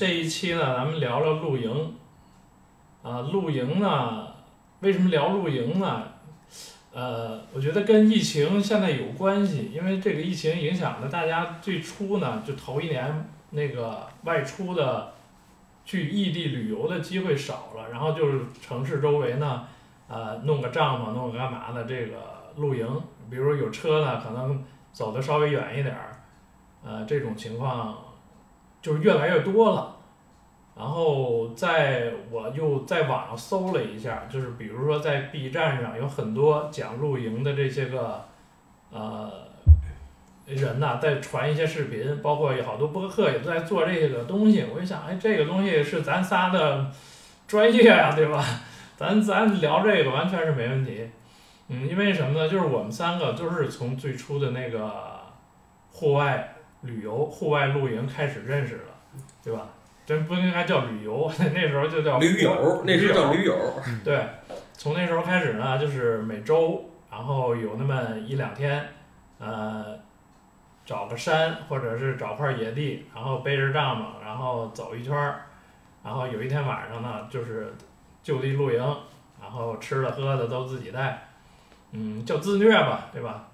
这一期呢，咱们聊聊露营。啊，露营呢，为什么聊露营呢？呃，我觉得跟疫情现在有关系，因为这个疫情影响了大家最初呢，就头一年那个外出的去异地旅游的机会少了，然后就是城市周围呢，呃，弄个帐篷，弄个干嘛的这个露营，比如有车呢，可能走的稍微远一点儿，呃，这种情况就是越来越多了。然后在我又在网上搜了一下，就是比如说在 B 站上有很多讲露营的这些个呃人呐，在传一些视频，包括有好多播客也在做这个东西。我一想，哎，这个东西是咱仨的专业呀，对吧？咱咱聊这个完全是没问题。嗯，因为什么呢？就是我们三个都是从最初的那个户外旅游、户外露营开始认识的，对吧？真不应该叫旅游，那时候就叫驴友，那时候叫驴友。对，从那时候开始呢，就是每周，然后有那么一两天，呃，找个山或者是找块野地，然后背着帐篷，然后走一圈儿，然后有一天晚上呢，就是就地露营，然后吃的喝的都自己带，嗯，叫自虐吧，对吧？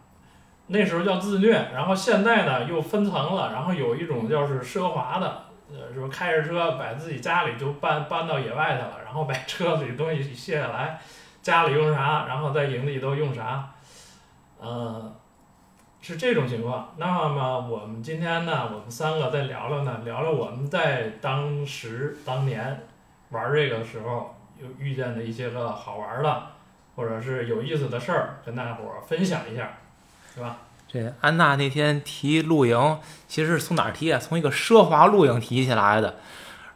那时候叫自虐，然后现在呢又分层了，然后有一种叫是奢华的。呃，说开着车把自己家里就搬搬到野外去了，然后把 车里东西卸下来，家里用啥，然后在营地都用啥，呃，是这种情况。那么我们今天呢，我们三个再聊聊呢，聊聊我们在当时当年玩这个时候有遇见的一些个好玩的，或者是有意思的事儿，跟大伙儿分享一下，是吧？这安娜那天提露营，其实是从哪儿提啊？从一个奢华露营提起来的。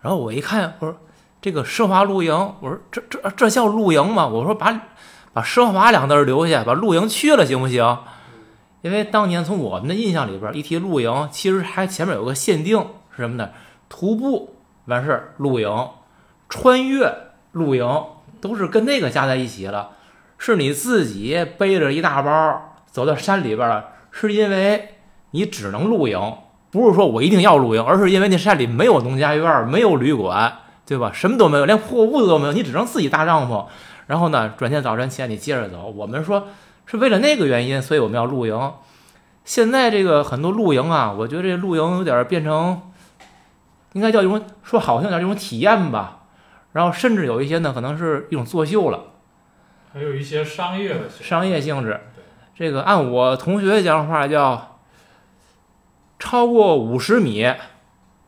然后我一看，我说这个奢华露营，我说这这这叫露营吗？我说把把奢华两字儿留下，把露营去了行不行？因为当年从我们的印象里边，一提露营，其实还前面有个限定是什么呢？徒步完事儿露营，穿越露营，都是跟那个加在一起了。是你自己背着一大包走到山里边了。是因为你只能露营，不是说我一定要露营，而是因为那山里没有农家院，没有旅馆，对吧？什么都没有，连破屋子都没有，你只能自己搭帐篷。然后呢，转天早晨起来你接着走。我们说是为了那个原因，所以我们要露营。现在这个很多露营啊，我觉得这露营有点变成，应该叫一种说好听点，这种体验吧。然后甚至有一些呢，可能是一种作秀了，还有一些商业的商业性质。这个按我同学讲话叫，超过五十米，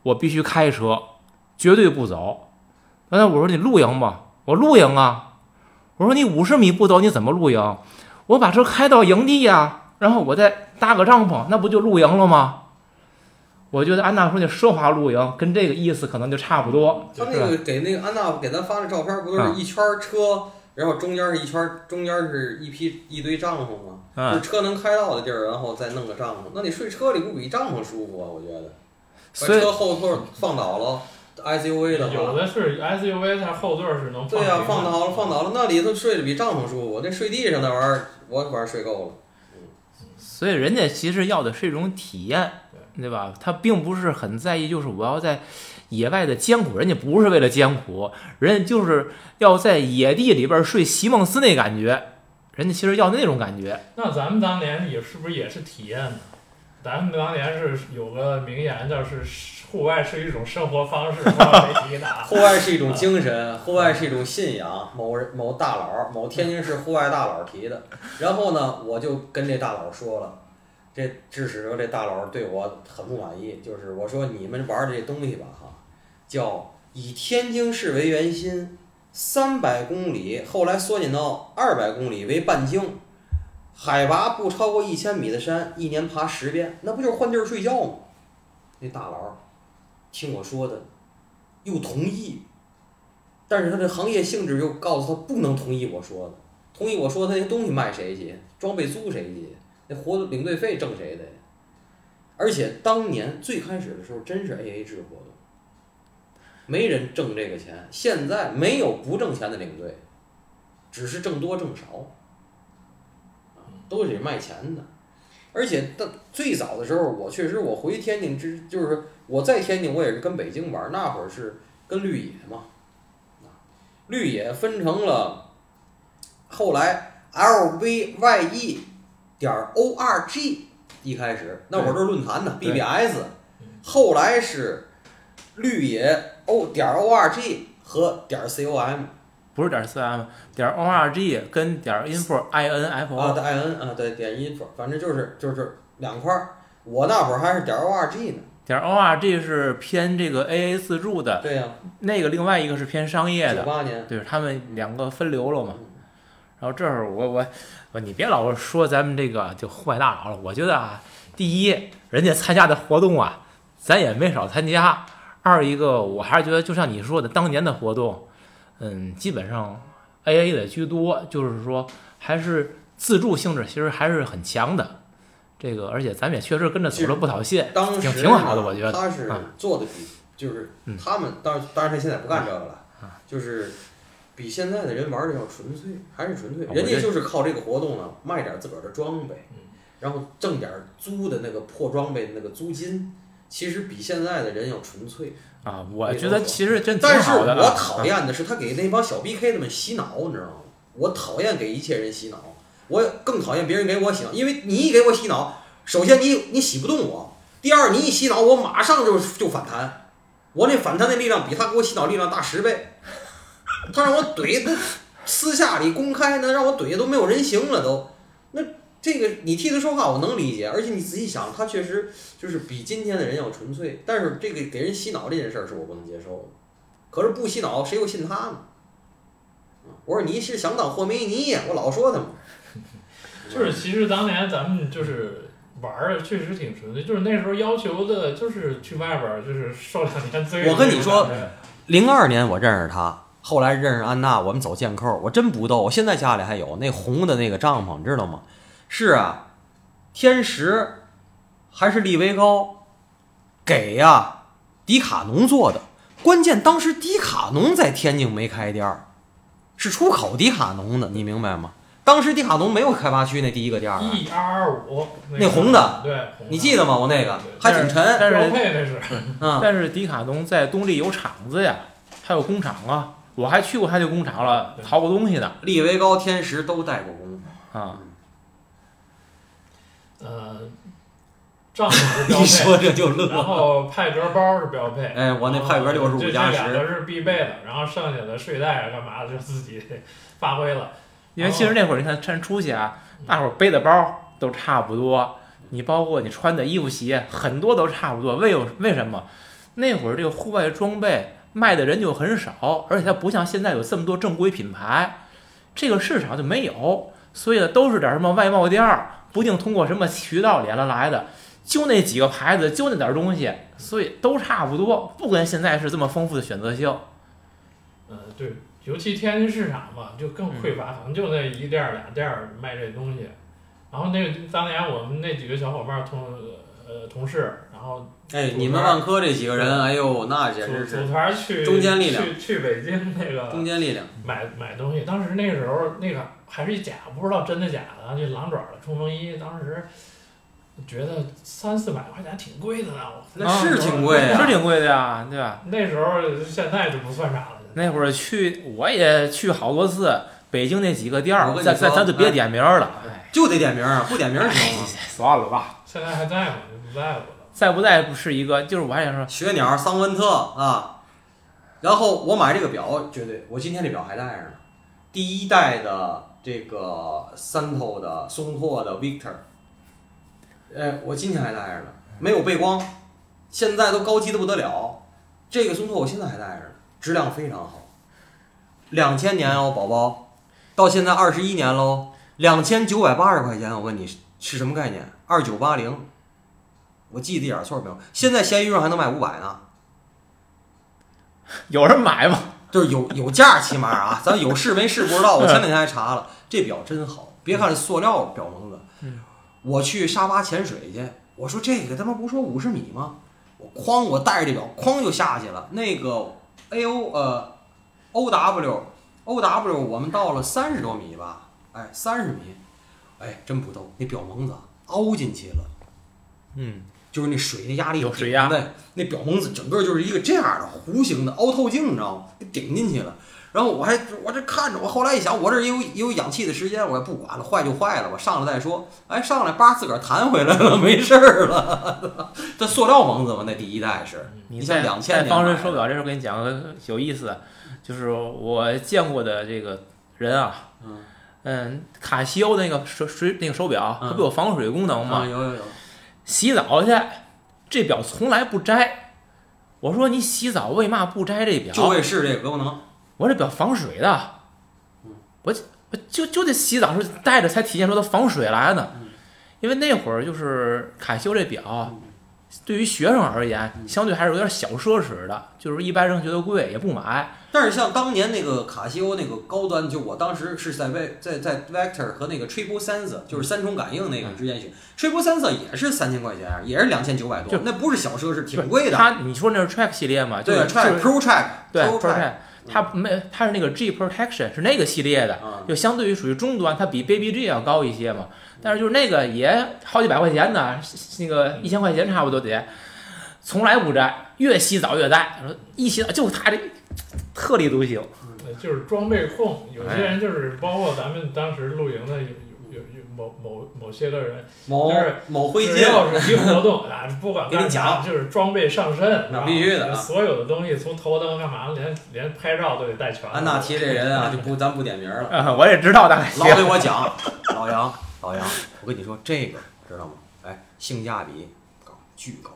我必须开车，绝对不走。刚才我说你露营吧，我露营啊。我说你五十米不走，你怎么露营？我把车开到营地呀，然后我再搭个帐篷，那不就露营了吗？我觉得安娜说那奢华露营跟这个意思可能就差不多。他那个给那个安娜给咱发的照片，不都是一圈车？然后中间是一圈，中间是一批一堆帐篷嘛，就车能开到的地儿，然后再弄个帐篷。那你睡车里不比帐篷舒服啊？我觉得，把车后座放倒了，SUV 的有的是 SUV，它后座是能对呀，放倒了，放倒了，那里头睡的比帐篷舒服。那睡地上那玩意儿，我反正睡够了。所以人家其实要的是一种体验，对吧？他并不是很在意，就是我要在。野外的艰苦，人家不是为了艰苦，人家就是要在野地里边睡席梦思那感觉，人家其实要那种感觉。那咱们当年也是不是也是体验呢？咱们当年是有个名言，叫是户外是一种生活方式，户外 是一种精神，户外是一种信仰。某人某大佬，某天津市户外大佬提的。然后呢，我就跟这大佬说了，这致使着这大佬对我很不满意，就是我说你们玩的这东西吧，哈。叫以天津市为圆心，三百公里，后来缩减到二百公里为半径，海拔不超过一千米的山，一年爬十遍，那不就是换地儿睡觉吗？那大佬听我说的，又同意，但是他这行业性质又告诉他不能同意我说的，同意我说他那东西卖谁去，装备租谁去，那活领队费挣谁的？而且当年最开始的时候真是 A A 制活动。没人挣这个钱，现在没有不挣钱的领队，只是挣多挣少，都是得卖钱的。而且到最早的时候，我确实我回天津之就是我在天津，我也是跟北京玩儿，那会儿是跟绿野嘛，啊绿野分成了，后来 L V Y E 点 O R G 一开始那会儿都是论坛呢 BBS，嗯后来是绿野 O 点 O R G 和点 C O M 不是点 cm，点 org 跟点 info i n f 啊对 I N 啊，对点 info，反正就是就是两块儿。我那会儿还是点 O R G 呢，点 org 是偏这个 AA 自助的，对呀、那个另外一个是偏商业九的，八年，对，他们两个分流了嘛。嗯然后这会儿我我我你别老是说咱们这个就户外大佬了，我觉得啊，第一，人家参加的活动啊，咱也没少参加；二一个，我还是觉得就像你说的，当年的活动，嗯，基本上 AA 的居多，就是说还是自助性质，其实还是很强的。这个，而且咱们也确实跟着走了不少线，当时挺挺好的我觉得。他是啊做的比就是嗯。他们，当然当然他现在不干这个了啊，就是比现在的人玩的要纯粹，还是纯粹。人家就是靠这个活动呢，卖点自个儿的装备嗯，然后挣点租的那个破装备的那个租金，其实比现在的人要纯粹。啊，我觉得其实真挺但是好的啊。我讨厌的是他给那帮小 BK 他们洗脑，你知道吗？我讨厌给一切人洗脑，我更讨厌别人给我洗脑，因为你一给我洗脑，首先你你洗不动我，第二你一洗脑我马上就就反弹，我那反弹的力量比他给我洗脑力量大十倍，他让我怼都私下里公开那让我怼的都没有人形了都，那这个你替他说话我能理解，而且你仔细想，他确实就是比今天的人要纯粹，但是这个给人洗脑这件事儿是我不能接受的。可是不洗脑，谁又信他呢？啊我说你是想当霍梅尼呀？我老说他嘛。就是其实当年咱们就是玩儿的确实挺纯粹，就是那时候要求的就是去外边儿就是受两年罪。我跟你说零二年我认识他，后来认识安娜，我们走剑扣，我真不逗，我现在家里还有那红的那个帐篷，你知道吗？是啊，天石还是利维高给呀、迪卡侬做的。关键当时迪卡侬在天津没开店儿，是出口迪卡侬的，你明白吗？当时迪卡侬没有开发区那第一个店儿啊，E R 五那红的对，你记得吗？我那个还挺沉，标但是配那是，嗯，但是迪卡侬在东丽有厂子呀，还有工厂啊，我还去过他那工厂了，淘过东西呢利维高、天时都带过工。啊。呃，帐篷是标配，这就然后派格包是标配。哎我那派格六十五加10这两个是必备的，然后剩下的睡袋啊干嘛的就自己 发挥了。因为其实那会儿你看趁出去啊，大伙儿背的包都差不多，你包括你穿的衣服鞋很多都差不多。为有为什么？那会儿这个户外装备卖的人就很少，而且它不像现在有这么多正规品牌，这个市场就没有，所以呢都是点儿什么外贸店儿，不定通过什么渠道连了来的，就那几个牌子，就那点儿东西，所以都差不多，不跟现在是这么丰富的选择性。呃，对，尤其天津市场嘛，就更匮嗯乏，可能就那一店儿俩店儿卖这东西。然后那个当年我们那几个小伙伴儿同呃同事，然后哎，你们万科这几个人，哎呦，那简直是组团去中坚力量去去北京那个中坚力量。买买东西，当时那个时候那个还是一假，不知道真的假的，这狼爪的冲锋衣，当时觉得三四百块钱挺贵的呢。我那是挺贵啊是挺贵的呀，对吧？那时候现在就不算啥了。那会儿去我也去好多次，北京那几个店儿，我跟你咱咱咱就别点名儿了，哎，就得点名啊，不点名行吗？算了吧。现在还在吗？就不在乎了。在不在不是一个，就是我还想说，雪鸟、桑温特啊，然后我买这个表，绝对，我今天这表还带着呢，第一代的这个三头的松拓的 Victor，呃，我今天还带着呢，没有背光，现在都高级的不得了，这个松拓我现在还带着呢，质量非常好，两千年哦，宝宝，到现在二十一年喽，两千九百八十块钱，我问你是是什么概念？二九八零。我记得一点错没有。现在闲鱼上还能卖五百呢，有人买吗？就是有有价，起码啊，咱有试没试不知道。我前两天还查了，这表真好，别看是塑料表蒙子。嗯我去沙巴潜水去，我说这个他妈不说五十米吗？我哐，我带着这表哐就下去了。那个 A O 呃 O W O W 我们到了三十多米吧，哎，三十米，哎，真不逗，那表蒙子凹进去了，嗯，就是那水的压力有水压对，那表蒙子整个就是一个这样的弧形的凹透镜，你知道吗？给顶进去了。然后我还我这看着，我后来一想，我这也有也有氧气的时间，我也不管了，坏就坏了吧，上来再说。哎，上来叭自个儿弹回来了，没事儿了。这塑料蒙子嘛，那第一代是，你在像两千在年买的防水手表这时候给你讲个有意思，就是我见过的这个人啊，嗯嗯，卡西欧的那个手水那个手表，嗯它不有防水功能吗？啊，有有有，洗澡去，这表从来不摘。我说你洗澡为嘛不摘这表？就为试这个功能。我这表防水的嗯，我我就就得洗澡时候戴着才体现出它防水来呢嗯。因为那会儿就是卡西欧这表，对于学生而言，嗯相对还是有点小奢侈的，就是一般人觉得贵也不买。但是像当年那个卡西欧那个高端，就我当时是在 V 在在 Vector 和那个 Triple Sensor，就是三重感应那个之间选，Triple Sensor 也是三千块钱，也是两千九百多，那不是小奢侈，挺贵的。它你说那是 Track 系列嘛？对，Track Pro Track 对 Pro Track，Track，它没它是那个 G Protection 是那个系列的，啊，就相对于属于中端，它比 Baby G 要高一些嘛。但是就是那个也好几百块钱呢，那个一千块钱差不多得，从来不摘，越洗澡越戴，说一洗澡就它这特立独行。呃就是装备控，有哎些人就是包括咱们当时露营的某某某些个人，某就是某灰烬，要是一活动啊，不管干啥，就是装备上身，那必须的啊所有的东西从头灯干嘛，连连拍照都得带全。安纳提这人啊，就不咱不点名了。啊，我也知道大概老对我讲，老杨，老杨，我跟你说这个知道吗？哎，性价比高，巨高，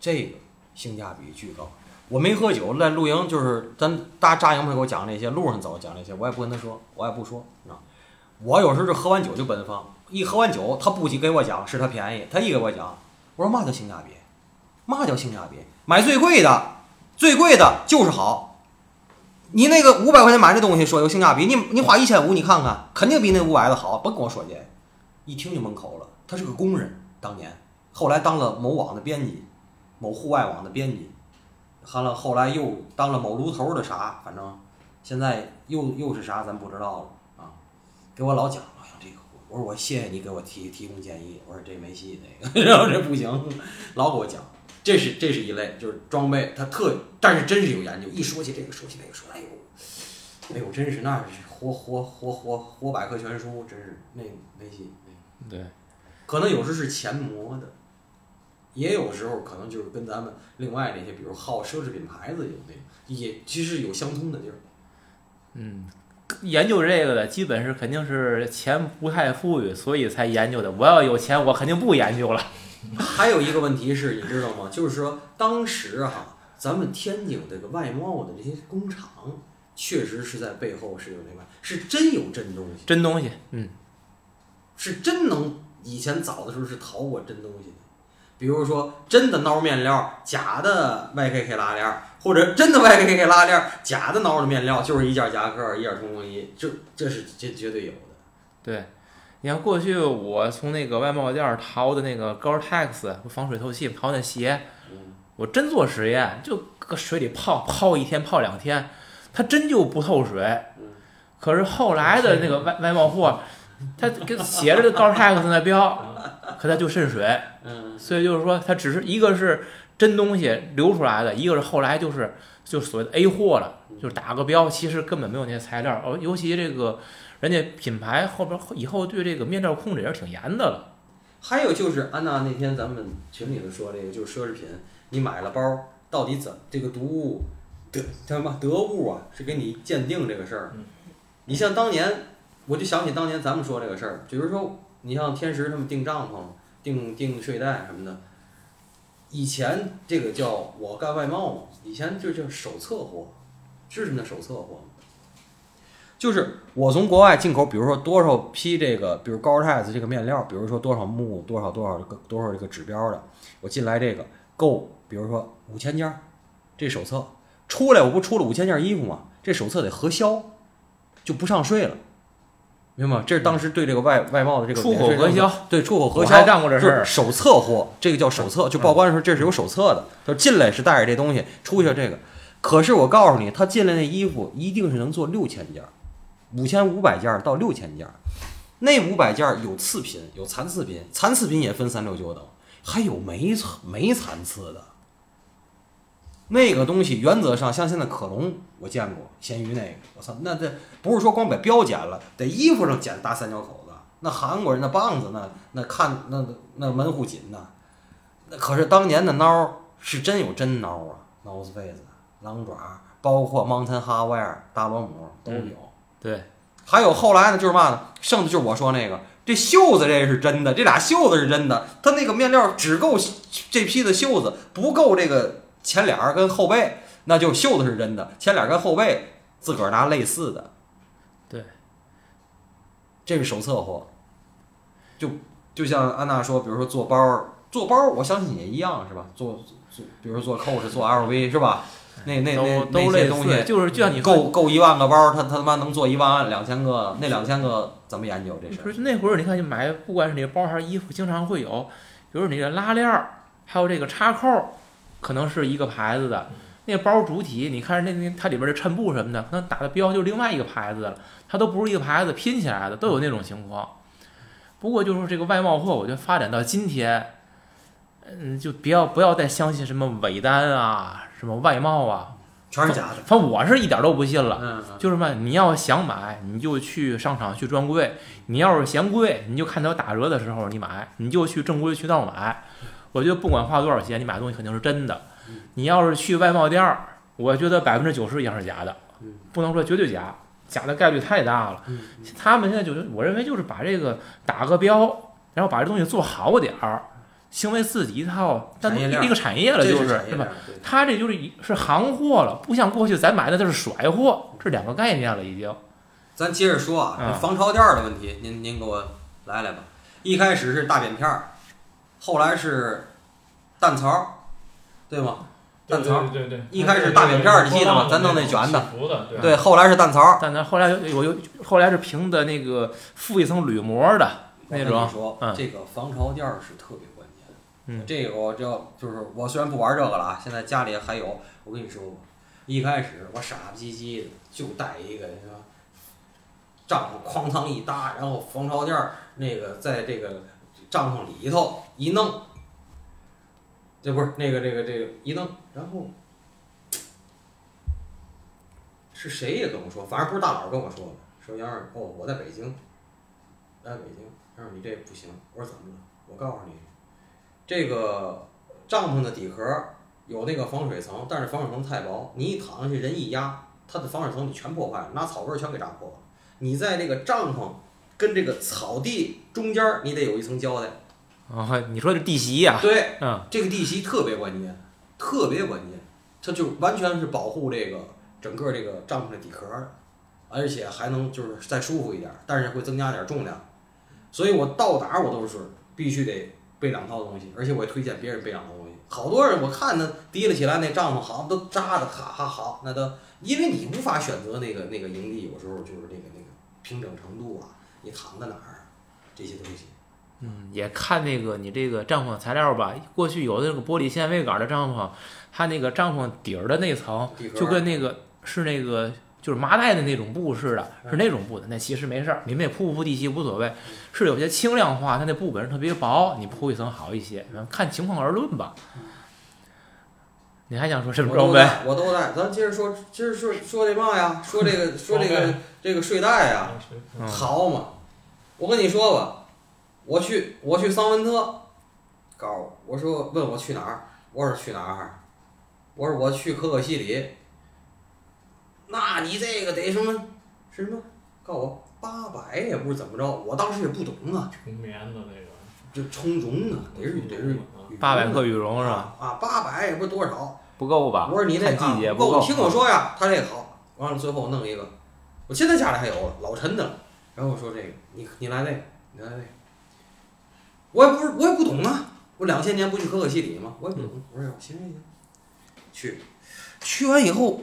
这个性价比巨高。我没喝酒，在露营就是咱大扎营朋友给我讲那些，路上走讲那些，我也不跟他说，我也不说，你知道。我有时候就喝完酒就奔放，一喝完酒，他不仅给我讲是他便宜，他一给我讲，我说嘛叫性价比？嘛叫性价比？买最贵的，最贵的就是好。你那个五百块钱买这东西说有性价比，你你花一千五，你看看，肯定比那五百的好。甭跟我说这，一听就蒙口了。他是个工人，当年后来当了某网的编辑，某户外网的编辑，完了后来又当了某炉头的啥，反正现在又又是啥咱不知道了。给我老讲，哎呀这个，我说我谢谢你给我提提供建议，我说这没戏那个，然后这不行，老给我讲。这是这是一类，就是装备，他特，但是真是有研究。一说起这个，说起那个，说哎呦，哎呦，真是那是活活活活活百科全书，真是那没戏。对，可能有时是钱磨的，也有时候可能就是跟咱们另外那些，比如好奢侈品牌子有那个，也其实有相通的地儿。嗯，研究这个的基本是肯定是钱不太富裕，所以才研究的。我要有钱，我肯定不研究了。还有一个问题是，你知道吗？就是说当时哈、咱们天津这个外贸的这些工厂，确实是在背后是有那个，是真有真东西。真东西，嗯，是真能以前早的时候是淘过真东西的，比如说真的孬面料，假的 YKK 拉链儿，或者真的 YKK 拉链儿，假的挠的面料，就是一件夹克，一件冲锋衣，这这是这绝对有的。对。你看过去我从那个外贸店儿淘的那个 Gore-Tex 防水透气淘那鞋，嗯，我真做实验，就搁水里泡泡一天泡两天，它真就不透水嗯。可是后来的那个外外贸货，它跟写着 Gore-Tex 那标，可它就渗水。嗯，所以就是说，它只是一个是真东西流出来的，一个是后来就是就是所谓的 A 货了，就是打个标，其实根本没有那些材料。哦，尤其这个人家品牌后边以后对这个面料控制也是挺严的了。还有就是安娜那天咱们群里头说这个，就是奢侈品，你买了包，到底怎这个毒物得叫什么得物啊，是给你鉴定这个事儿嗯。你像当年，我就想起当年咱们说这个事儿，比如说你像天时他们订帐篷、订订睡袋什么的，以前这个叫我干外贸嘛，以前就叫手册货，是什么叫手册货？就是我从国外进口，比如说多少批这个，比如 Gore-Tex 这个面料，比如说多少目多少多少个多少这个指标的，我进来这个够，比如说五千件，这手册出来我不出了五千件衣服吗？这手册得核销，就不上税了，明白吗？这是当时对这个外外贸的这个出口核销，对出口核销干过这事儿就是手册货，这个叫手册，就报关的时候这是有手册的，就进来是带着这东西，出去这个。可是我告诉你，他进来那衣服一定是能做六千件儿，五千五百件儿到六千件儿。那五百件儿有次品，有残次品，残次品也分三六九等，还有没没残次的。那个东西原则上像现在可隆我见过，咸鱼那个，我操，那这不是说光把标剪了，得衣服上剪大三角口子。那韩国人的棒子，那那看那那门户紧呐。那可是当年的孬是真有真孬啊，North Face、狼爪，包括 Mountain Hardwear、大螺母都有。对，还有后来呢，就是嘛呢，剩的就是我说那个，这袖子这是真的，这俩袖子是真的，它那个面料只够这批的袖子，不够这个前脸儿跟后背，那就袖子是真的，前脸儿跟后背自个儿拿类似的。对，这是手册货。就就像安娜说，比如说做包，做包，我相信也一样是吧？做做，比如说做 Coach、做 LV 是吧？那那那都都那些东西，就是就像你够够一万个包，他他他妈能做一万两千个，那两千个怎么研究这事儿？不是那会儿，你看你买，不管是你的包还是衣服，经常会有，比如你的拉链儿，还有这个插扣儿，可能是一个牌子的。那个包主体，你看那那它里边的衬布什么的，可能打的标就是另外一个牌子的了，它都不是一个牌子拼起来的，都有那种情况。不过就是说这个外贸货，我觉得发展到今天，嗯，就不要不要再相信什么尾单啊，什么外贸啊，全是假的。反正我是一点都不信了。嗯，就是嘛，你要想买，你就去商场去专柜；你要是嫌贵，你就看它打折的时候你买，你就去正规渠道买。我觉得不管花多少钱，你买东西肯定是真的。你要是去外贸店儿，我觉得百分之九十以上是假的，不能说绝对假，假的概率太大了。他们现在就是，我认为就是把这个打个标，然后把这东西做好点儿，成为自己一套单独产业链一个产业了，就是对吧？产业链？对它这就是一是行货了，不像过去咱买的都是甩货，这两个概念了已经。咱接着说啊，嗯防潮垫儿的问题，您您给我来来吧。一开始是大扁片儿，后来是弹槽儿，对吗？弹槽儿，对对对，一开始大饼片儿你记得吗咱弄那卷的的，对对，后来是弹槽儿。但咱后来有有有，后来是平的那个附一层铝膜的那种你，说，嗯这个防潮垫儿是特别关键。嗯这个我就就是我虽然不玩这个了啊，现在家里还有。我跟你说，一开始我傻不唧唧的就带一个是吧，帐篷哐当一搭，然后防潮垫儿那个在这个帐篷里头一弄，这不是那个这个这个一弄，然后是谁也跟我说，反正不是大佬跟我说的，说杨二哦，我在北京，在北京，他说你这不行，我说怎么了？我告诉你，这个帐篷的底壳有那个防水层，但是防水层太薄，你一躺下去，人一压，它的防水层你全破坏了，拿草根全给扎破了。你在这个帐篷跟这个草地中间儿，你得有一层胶带。啊，你说这地席呀、对，嗯，这个地席特别关键，特别关键，它就完全是保护这个整个这个帐篷的底壳的，而且还能就是再舒服一点，但是会增加点重量。所以我到哪儿我都是必须得备两套东西，而且我也推荐别人备两套东西。好多人我看他提了起来那帐篷，好像都扎的哈哈好，那都因为你无法选择那个那个营地，有时候就是那个那个平整程度啊，你躺在哪儿这些东西。嗯，也看那个你这个帐篷材料吧。过去有的那个玻璃纤维杆的帐篷，它那个帐篷底儿的那层就跟那个是那个就是麻袋的那种布似的，嗯是那种布的。那其实没事儿，你们也铺不铺地席无所谓。是有些轻量化，它那布本身特别薄，你铺一层好一些，看情况而论吧。你还想说什么装备？我都带，我都带。咱接着说，接着说说这嘛呀？说这个 说这个这个睡袋呀，嗯好嘛！我跟你说吧，我去我去桑文特，告诉我，我说问我去哪儿，我说去哪儿？我说我去可可西里。那你这个得什么是什么？告诉我八百也不是怎么着，我当时也不懂啊，纯棉的那个，这充绒啊，得是得是八百克羽绒是吧？啊，八百也不是多少。不够吧？我说你那季节啊，不够。你听我说呀，他这个好，完了最后弄一个，我现在家里还有老陈的了。然后我说这个，你你来这个，你来这个，我也不是我也不懂啊，我两千年不去可可西里吗？我也不懂。我说行行行，去，去完以后，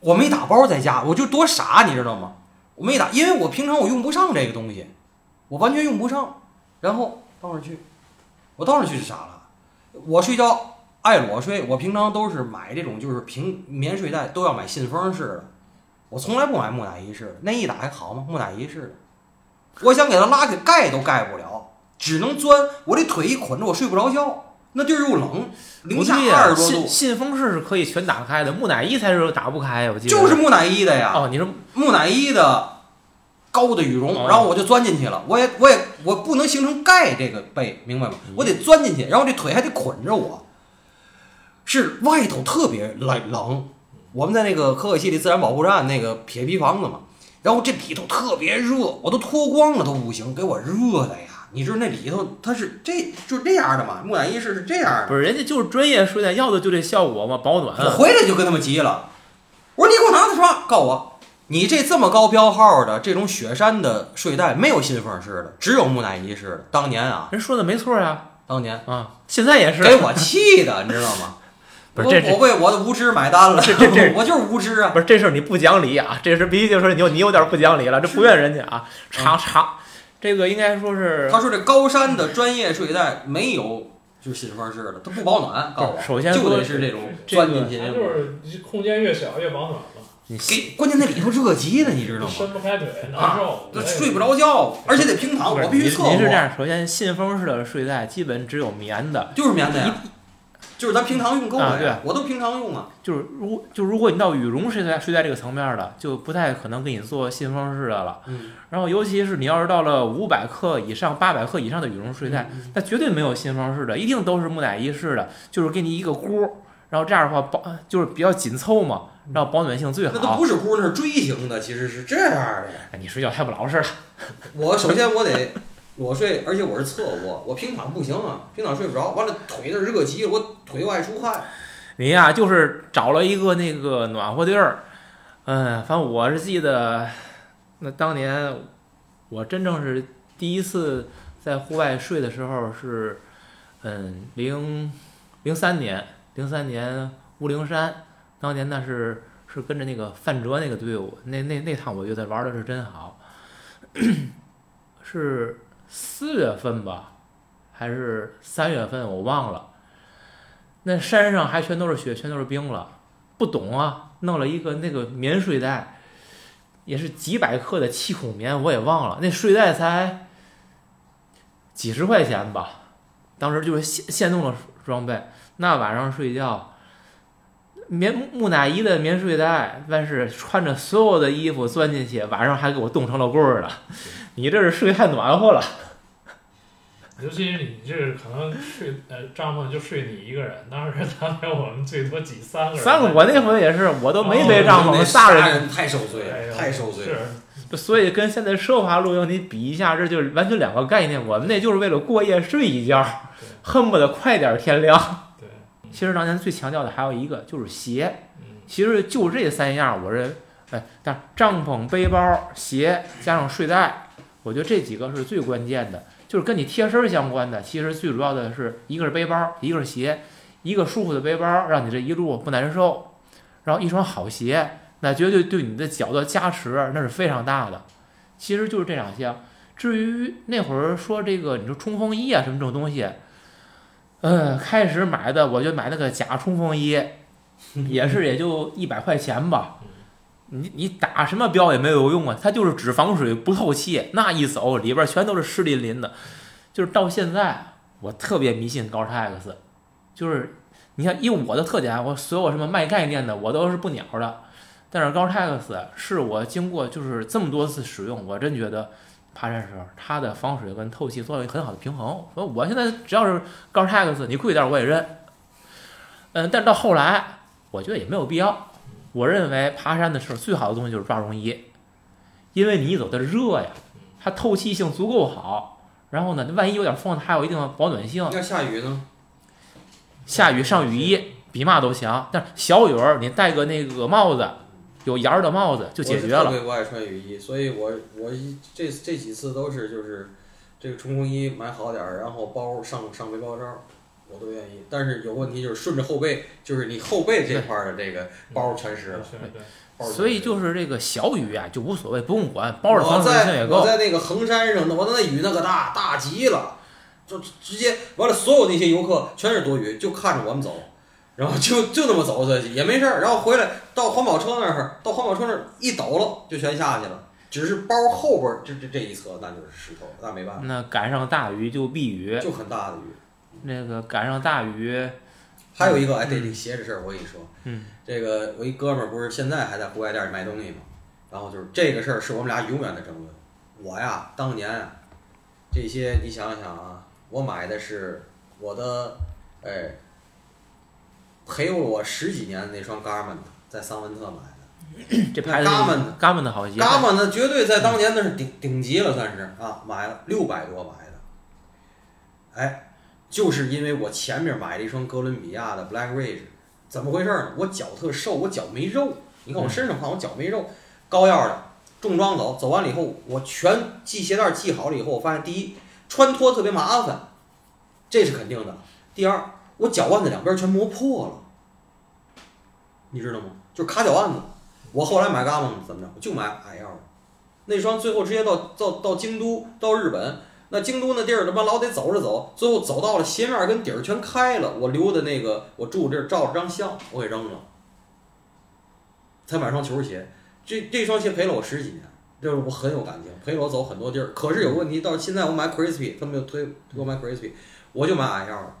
我没打包在家，我就多傻，你知道吗？我没打，因为我平常我用不上这个东西，我完全用不上。然后到那儿去，我到那儿去是傻了，我睡觉爱裸睡，我平常都是买这种就是平棉睡袋，都要买信封式的，我从来不买木乃伊式的。那一打开好吗？木乃伊式的，我想给它拉开，盖都盖不了，只能钻。我这腿一捆着，我睡不着觉。那地儿又冷，零下二十多度，信信封式是可以全打开的，木乃伊才是打不开呀，我记得就是木乃伊的呀。哦，你说木乃伊的高的羽绒，哦然后我就钻进去了。我也我也我不能形成盖这个被，明白吗？我得钻进去，然后这腿还得捆着我。是外头特别冷冷，我们在那个可可西里自然保护站那个铁皮房子嘛，然后这里头特别热，我都脱光了都不行，给我热的呀！你知道那里头它是这就是这样的嘛？木乃伊是是这样的。不是人家就是专业睡袋，要的就这效果嘛，保暖。我回来就跟他们急了，我说你给我拿的床，告诉我，你这这么高标号的这种雪山的睡袋没有信封式的，只有木乃伊式的。当年啊，人说的没错呀，当年啊，现在也是。给我气的，你知道吗？不是我我为我的无知买单了，这这这 我就是无知啊不。是这事儿你不讲理啊，这事儿必须就是你有你有点不讲理了，这不怨人家啊，长长，这个应该说是他说这高山的专业睡袋没有就是信封式的，它不保暖，告诉我，首先就得是这种这个钻进去就是空间越小越保暖嘛，你给关键那里头热极了，你知道吗？伸不开腿，难受，那睡不着觉，而且得平躺，我必须您侧卧。您是这样，首先信封式的睡袋基本只有棉的，就是棉的呀，就是咱平常用够啊对，我都平常用啊。就是如就如果你到羽绒睡袋睡袋这个层面的，就不太可能给你做信封式的了。嗯，然后尤其是你要是到了五百克以上、八百克以上的羽绒睡袋，嗯那绝对没有信封式的，一定都是木乃伊式的，就是给你一个箍儿，然后这样的话保就是比较紧凑嘛，然后保暖性最好那都。不是箍，那是锥形的，其实是这样的。哎你睡觉太不老实了。我首先我得我睡，而且我是侧卧，我平躺不行啊，平躺睡不着，完了腿那热极了，我腿外出汗。你呀、就是找了一个那个暖和地儿，嗯，反正我是记得，那当年我真正是第一次在户外睡的时候是，嗯，零零三年，零三年乌灵山，当年那是是跟着那个范哲那个队伍，那那那趟我觉得玩的是真好，是四月份吧，还是三月份我忘了。那山上还全都是雪，全都是冰了，不懂啊，弄了一个那个棉睡袋，也是几百克的气孔棉，我也忘了，那睡袋才几十块钱吧，当时就是现现弄的装备，那晚上睡觉，棉木乃伊的棉睡袋，但是穿着所有的衣服钻进去，晚上还给我冻成了棍儿了，你这是睡太暖和了。尤其是你这可能睡呃帐篷就睡你一个人，当时当年我们最多挤三个人。三个，我那回也是，我都没背哦帐篷，那仨人人太受罪了，太受罪了。是所以跟现在奢华露营你比一下，这就是完全两个概念。我们那就是为了过夜睡一觉，恨不得快点天亮。对，其实当年最强调的还有一个就是鞋，嗯，其实就这三样，我认，哎，但帐篷、背包、鞋加上睡袋，我觉得这几个是最关键的，就是跟你贴身相关的。其实最主要的是一个是背包，一个是鞋，一个舒服的背包让你这一路不难受，然后一双好鞋，那绝对对你的脚的加持那是非常大的。其实就是这两项。至于那会儿说这个，你说冲锋衣啊什么这种东西，呃，开始买的我就买那个假冲锋衣，也是也就一百块钱吧。你你打什么标也没有用啊，它就是只防水不透气，那一走里边全都是湿淋淋的。就是到现在，我特别迷信高 Tex，就是你看以我的特点，我所有什么卖概念的我都是不鸟的，但是高 Tex 是我经过就是这么多次使用，我真觉得爬山时候它的防水跟透气做了一个很好的平衡。所以我现在只要是高 Tex，你贵点我也认。嗯，但到后来我觉得也没有必要。我认为爬山的时候最好的东西就是抓绒衣，因为你一走它热呀，它透气性足够好，然后呢，万一有点风，它还有一定的保暖性。要下雨呢？下雨上雨衣比嘛都强，但是小雨儿你戴个那个帽子，有檐儿的帽子就解决了。我是特别不爱穿雨衣，所以我我一这这几次都是就是这个冲锋衣买好点儿，然后包上上背包罩儿，我都愿意。但是有问题就是顺着后背，就是你后背这块儿的这个包儿全湿了。所以就是这个小雨啊就无所谓，不用管，包着我防水性也够。在我在那个衡山上，我那雨那个大大极了，就直接完了，所有那些游客全是躲雨，就看着我们走，然后就就那么走下去也没事儿，然后回来到环保车那儿，到环保车那儿一抖了就全下去了，只是包后边儿这这这一侧那就是石头，那没办法，那赶上大雨就避雨，就很大的雨。那个赶上大雨，还有一个，哎，对这鞋这事儿，我跟你说，嗯，这个我一哥们儿不是现在还在户外店里卖东西吗？然后就是这个事儿是我们俩永远的争论。我呀，当年啊这些你想想啊，我买的是我的，哎，陪了我十几年的那双 Garmin，在桑文特买的。这牌子 Garmin 的好鞋，Garmin 那绝对在当年那是顶顶级了，算是啊，买了六百多买的。哎，就是因为我前面买了一双哥伦比亚的 Black Ridge，怎么回事呢？我脚特瘦，我脚没肉。你看我身上看我脚没肉，高腰的重装走，走完了以后，我全系鞋带系好了以后，我发现第一穿脱特别麻烦，这是肯定的。第二，我脚腕子两边全磨破了，你知道吗？就是卡脚腕子。我后来买 Garmin 怎么着？我就买矮腰的，那双最后直接到到到京都到日本，那京都那地儿他妈老得走着走，最后走到了鞋面跟底儿全开了，我留的那个我住这儿照着张相，我给扔了，才买双球鞋。这这双鞋陪了我十几年，就是我很有感情，陪我走很多地儿。可是有个问题，到现在我买 Crispy，他们又推给我买 Crispy，我就买矮腰的。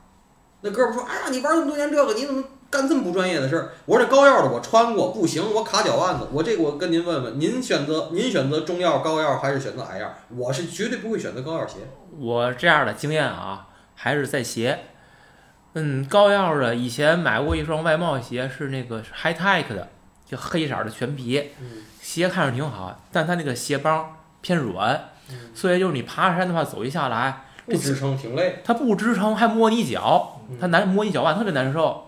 那哥们说：“哎呀，你玩那么多年这个，你怎么干这么不专业的事儿？”我说：“这高腰的我穿过，不行，我卡脚腕子。我这个我跟您问问，您选择您选择中腰、高腰还是选择矮腰？我是绝对不会选择高腰鞋。我这样的经验啊，还是在鞋。嗯，高腰的以前买过一双外贸鞋，是那个 High Tech 的，就黑色的全皮，嗯鞋看着挺好，但它那个鞋帮偏软，嗯所以就是你爬山的话，走一下来，不支撑挺累。它不支撑，还摸你脚嗯，它难摸你脚腕，特别难受。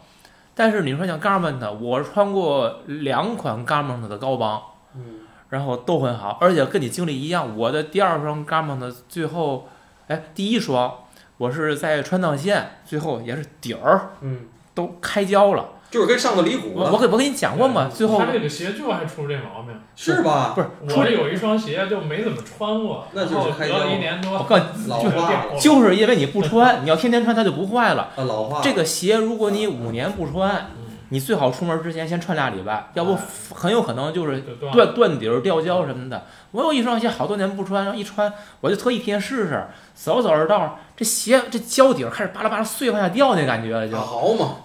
但是你说像 Garment，，我穿过两款 Garment 的高帮，嗯然后都很好，而且跟你经历一样，我的第二双 Garment 最后，哎，第一双我是在川藏线，最后也是底儿嗯，都开胶了。就是跟上个离谱了，我我给我跟你讲过吗，最后他这个鞋就爱出这毛病。是吧？不是出我有一双鞋就没怎么穿过，那就是开了一年多，我告诉你，老就是，就是因为你不穿，你要天天穿它就不坏了。啊，老化。这个鞋如果你五年不穿，嗯，你最好出门之前先穿俩礼拜，要不哎很有可能就是断。断断底儿、掉胶什么的。我有一双鞋好多年不穿，然后一穿我就特意天试试，走着走着道，这鞋这胶底儿开始巴拉巴拉碎往下掉那感觉了就，好嘛，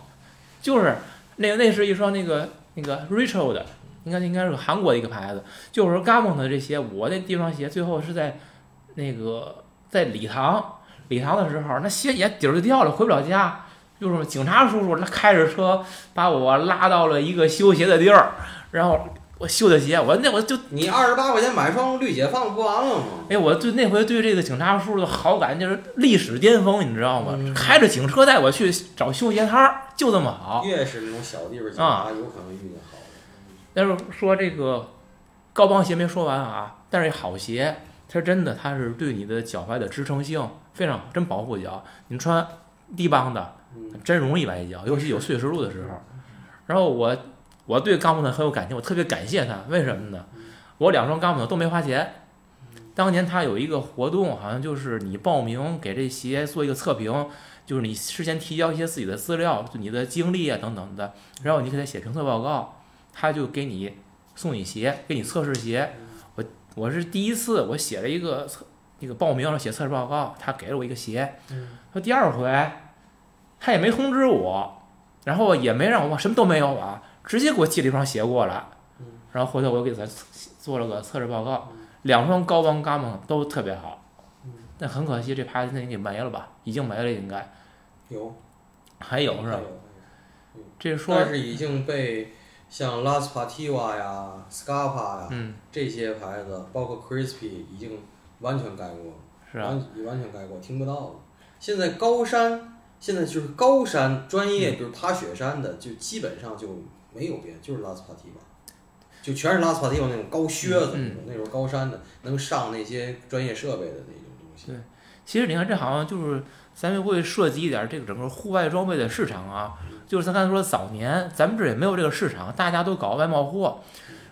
就是那那是一双那个那个 Rachel 的，应该应该是韩国的一个牌子，就是说 Gamon 的这鞋，我那第一双鞋最后是在那个在礼堂礼堂的时候，那鞋也底儿就掉了，回不了家。就是警察叔叔他开着车把我拉到了一个修鞋的地儿，然后我绣的鞋，我那我就你二十八块钱买双绿解放不完了吗？哎，我对那回对这个警察叔叔的好感就是历史巅峰，你知道吗？嗯开着警车带我去找修鞋摊儿，就这么好。越是那种小地方警啊察，有可能遇见好的。但是说这个高帮鞋没说完啊，但是好鞋，它是真的，它是对你的脚踝的支撑性非常好，真保护脚。你穿低帮的，嗯，真容易崴脚，尤其有碎石路的时候。然后我我对冈本很有感情，我特别感谢他，为什么呢？我两双冈本都没花钱。当年他有一个活动，好像就是你报名给这鞋做一个测评，就是你事先提交一些自己的资料，就你的经历啊等等的，然后你给他写评测报告，他就给你送你鞋，给你测试鞋。我我是第一次我写了一个测那个报名了写测试报告，他给了我一个鞋。嗯说第二回他也没通知我，然后也没让我什么都没有啊，直接给我寄了一双鞋过来嗯，然后回头我给他做了个测试报告，两双高帮伽马都特别好嗯，但很可惜这牌子现在给没了吧，已经没了应该，有。还有是吧？这说但是已经被像 Las Pativa 呀、Scarpa 呀、嗯。这些牌子，包括 Crispy 已经完全盖过了，是啊，完完全盖过，听不到了。现在高山，现在就是高山专嗯。业，就是爬雪山的，就基本上就没有别的，就是 Las Pativa，就全是 Las Pativa 那种高靴子嗯那种，那种高山的，能上那些专业设备的那种东西。其实你看这好像就是咱们会涉及一点这个整个户外装备的市场啊，就是咱刚才说早年咱们这儿也没有这个市场，大家都搞外贸货，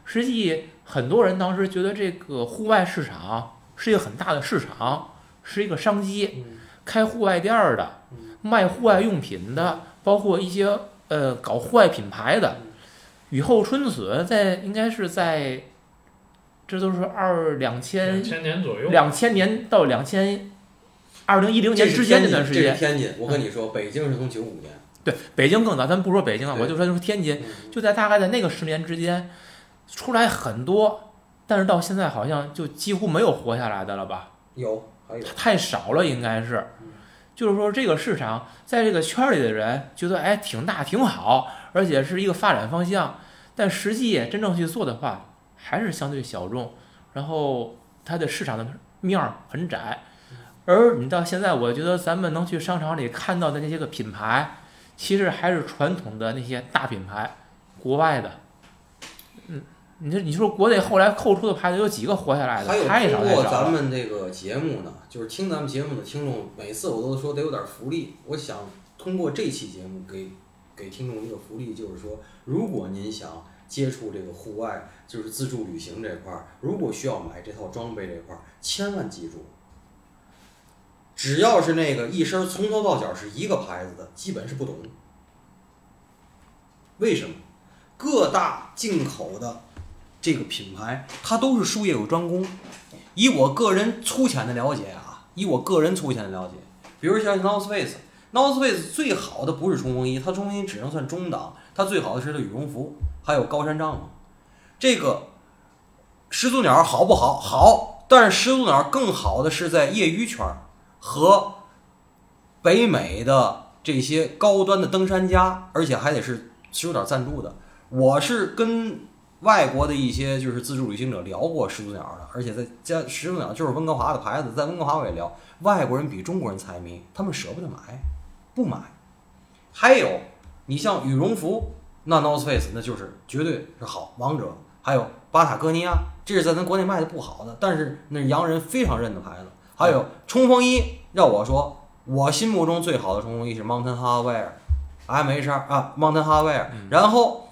实际很多人当时觉得这个户外市场是一个很大的市场，是一个商机。嗯。开户外店儿的嗯，卖户外用品的，包括一些呃搞户外品牌的嗯，雨后春笋在应该是在这都是二两千两千年左右，两千年到两千二零一零年之间天津这是这段时间。天津，我跟你说，北京是从九五年，对，北京更早，咱不说北京啊，我就说就是天津，嗯就在大概在那个十年之间，出来很多，但是到现在好像就几乎没有活下来的了吧？有还有，太少了，应该是。就是说，这个市场在这个圈儿里的人觉得哎挺大挺好，而且是一个发展方向，但实际真正去做的话，还是相对小众，然后它的市场的面儿很窄。而你到现在，我觉得咱们能去商场里看到的那些个品牌，其实还是传统的那些大品牌，国外的。嗯，你说你说国内后来扣出的牌子有几个活下来的？还有太少通过咱。们这个节目呢，就是听咱们节目的听众，每次我都说得有点福利。我想通过这期节目给给听众一个福利，就是说，如果您想接触这个户外，就是自助旅行这块儿，如果需要买这套装备这块儿，千万记住，只要是那个一身从头到脚是一个牌子的，基本是不懂。为什么？各大进口的这个品牌，它都是术业有专攻。以我个人粗浅的了解啊，以我个人粗浅的了解，比如像 North Face North Face 最好的不是冲锋衣，它冲锋衣只能算中档，它最好的是它羽绒服，还有高山帐篷。这个始祖鸟好不好？好，但是始祖鸟更好的是在业余圈和北美的这些高端的登山家，而且还得是始祖鸟赞助的。我是跟外国的一些就是自助旅行者聊过始祖鸟的，而且在家始祖鸟就是温哥华的牌子，在温哥华我也聊，外国人比中国人财迷，他们舍不得买，不买。还有你像羽绒服，那 North Face 那就是绝对是好王者，还有巴塔哥尼亚，这是在咱国内卖的不好的，但是那是洋人非常认的牌子。还有冲锋衣，要我说，我心目中最好的冲锋衣是 Mountain Hardwear，MHR 啊 Mountain Hardwear，、然后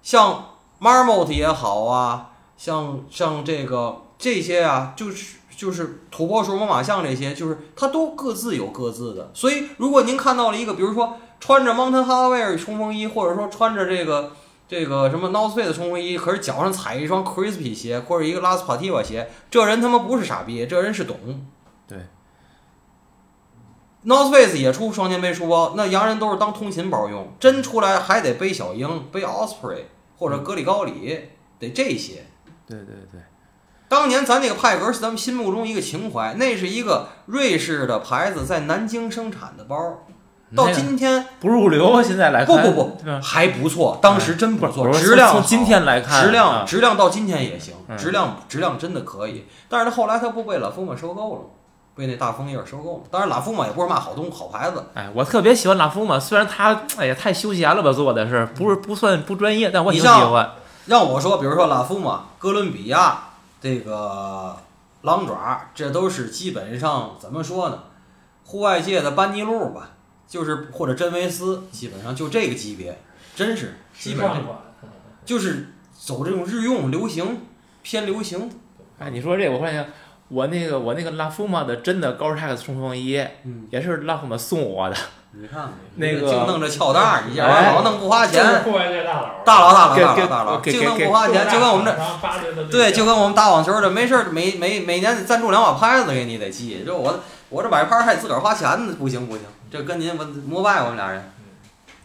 像 Marmot 也好啊，像像这个这些啊，就是就是土拨鼠、猛犸象这些，就是它都各自有各自的。所以如果您看到了一个，比如说穿着 Mountain Hardwear 冲锋衣，或者说穿着这个这个什么 North Face 冲锋衣，可是脚上踩一双 Crispy 鞋或者一个 Las Pativa 鞋，这人他妈不是傻逼，这人是懂。对。North Face 也出双肩背书包，那洋人都是当通勤包用，真出来还得背小鹰、背 Osprey 或者格里高里，得这些。对对对。当年咱那个派格是咱们心目中一个情怀，那是一个瑞士的牌子在南京生产的包，到今天不入流，现在来看不不不还不错，当时真不错，质量今天来看，质量啊质量到今天也行，嗯质量质量真的可以。但是他后来他不被拉夫玛收购了吗？被那大枫叶收购了。当然拉夫玛也不是嘛好东好牌子，哎，我特别喜欢拉夫玛，虽然他哎呀太休闲了吧，做的是不是不算不专业，但我挺喜欢。让我说，比如说拉夫玛、哥伦比亚、这个狼爪，这都是基本上怎么说呢？户外界的班尼路吧，就是或者真维斯，基本上就这个级别，真是基本上就是走这种日用流行偏流行。哎，你说这我发现我那个我那个拉夫玛的真的高 Tex 冲锋衣嗯，也是拉夫玛送我的，你看看那个净弄这翘带儿，一件哎老弄不花钱，户外界大佬，大佬大佬给给大佬大佬，给净弄给不花钱，就跟我们这。对，就跟我们打网球的，没事儿每每每年赞助两把拍子给你得寄，就我我这买拍儿还自个儿花钱呢，不行不行，这跟您我膜拜我们俩人。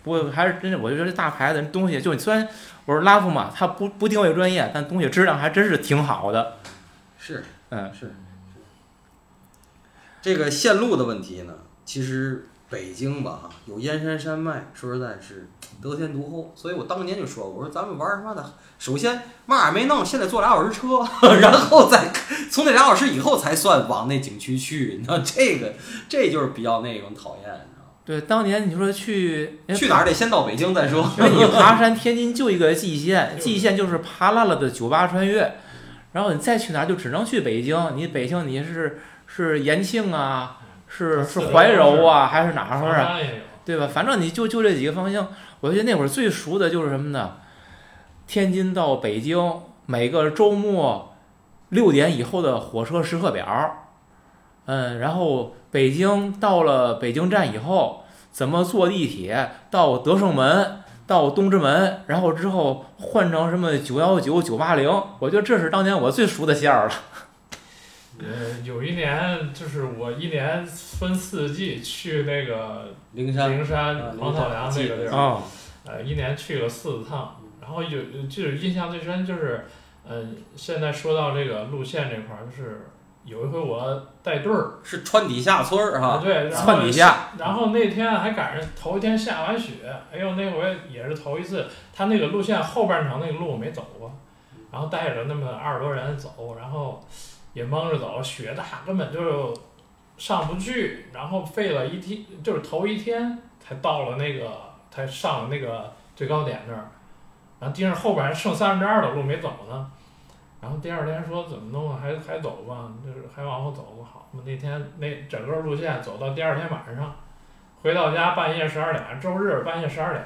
不过还是真的，我就觉得这大牌子东西，就虽然我说拉夫玛，它不不定位专业，但东西质量还真是挺好的。是嗯，是，这个线路的问题呢，其实北京吧哈有燕山山脉，说实在是得天独厚，所以我当年就说，我说咱们玩儿他妈的，首先嘛也没弄，现在坐俩小时车，然后再从那俩小时以后才算往那景区去，你知道这个这就是比较那种讨厌，你知道吗？对，当年你说去去哪儿得先到北京再说。因为你爬山，天津就一个蓟县，蓟县就是爬烂了的酒吧穿越，然后你再去哪儿就只能去北京。你北京你是是延庆啊，是是怀柔啊，还是哪长儿啊？对吧？反正你就就这几个方向。我觉得那会儿最熟的就是什么呢？天津到北京每个周末六点以后的火车时刻表，嗯，然后北京到了北京站以后，怎么坐地铁到德胜门，到东直门，然后之后换成什么九幺九、九八零，我觉得这是当年我最熟的线儿了。呃，有一年就是我一年分四季去那个灵山灵山啊黄草梁那个地儿，啊，呃，一年去了四趟，然后有就是印象最深就是，呃，现在说到这个路线这块儿，就是有一回我带队儿是川底下村儿啊，哈，对，然后窜底下，然后那天还赶上头一天下完雪，哎呦，那回也是头一次，他那个路线后半程那个路我没走过，然后带着那么二十多人走，然后也蒙着走，雪大根本就上不去，然后费了一天，就是头一天才到了那个，才上了那个最高点那儿，然后盯着后边还剩三分之二的路没走呢。然后第二天说怎么弄啊，还还走吧，就是还往后走吧。好，我那天那整个路线走到第二天晚上，回到家半夜十二点，周日半夜十二点，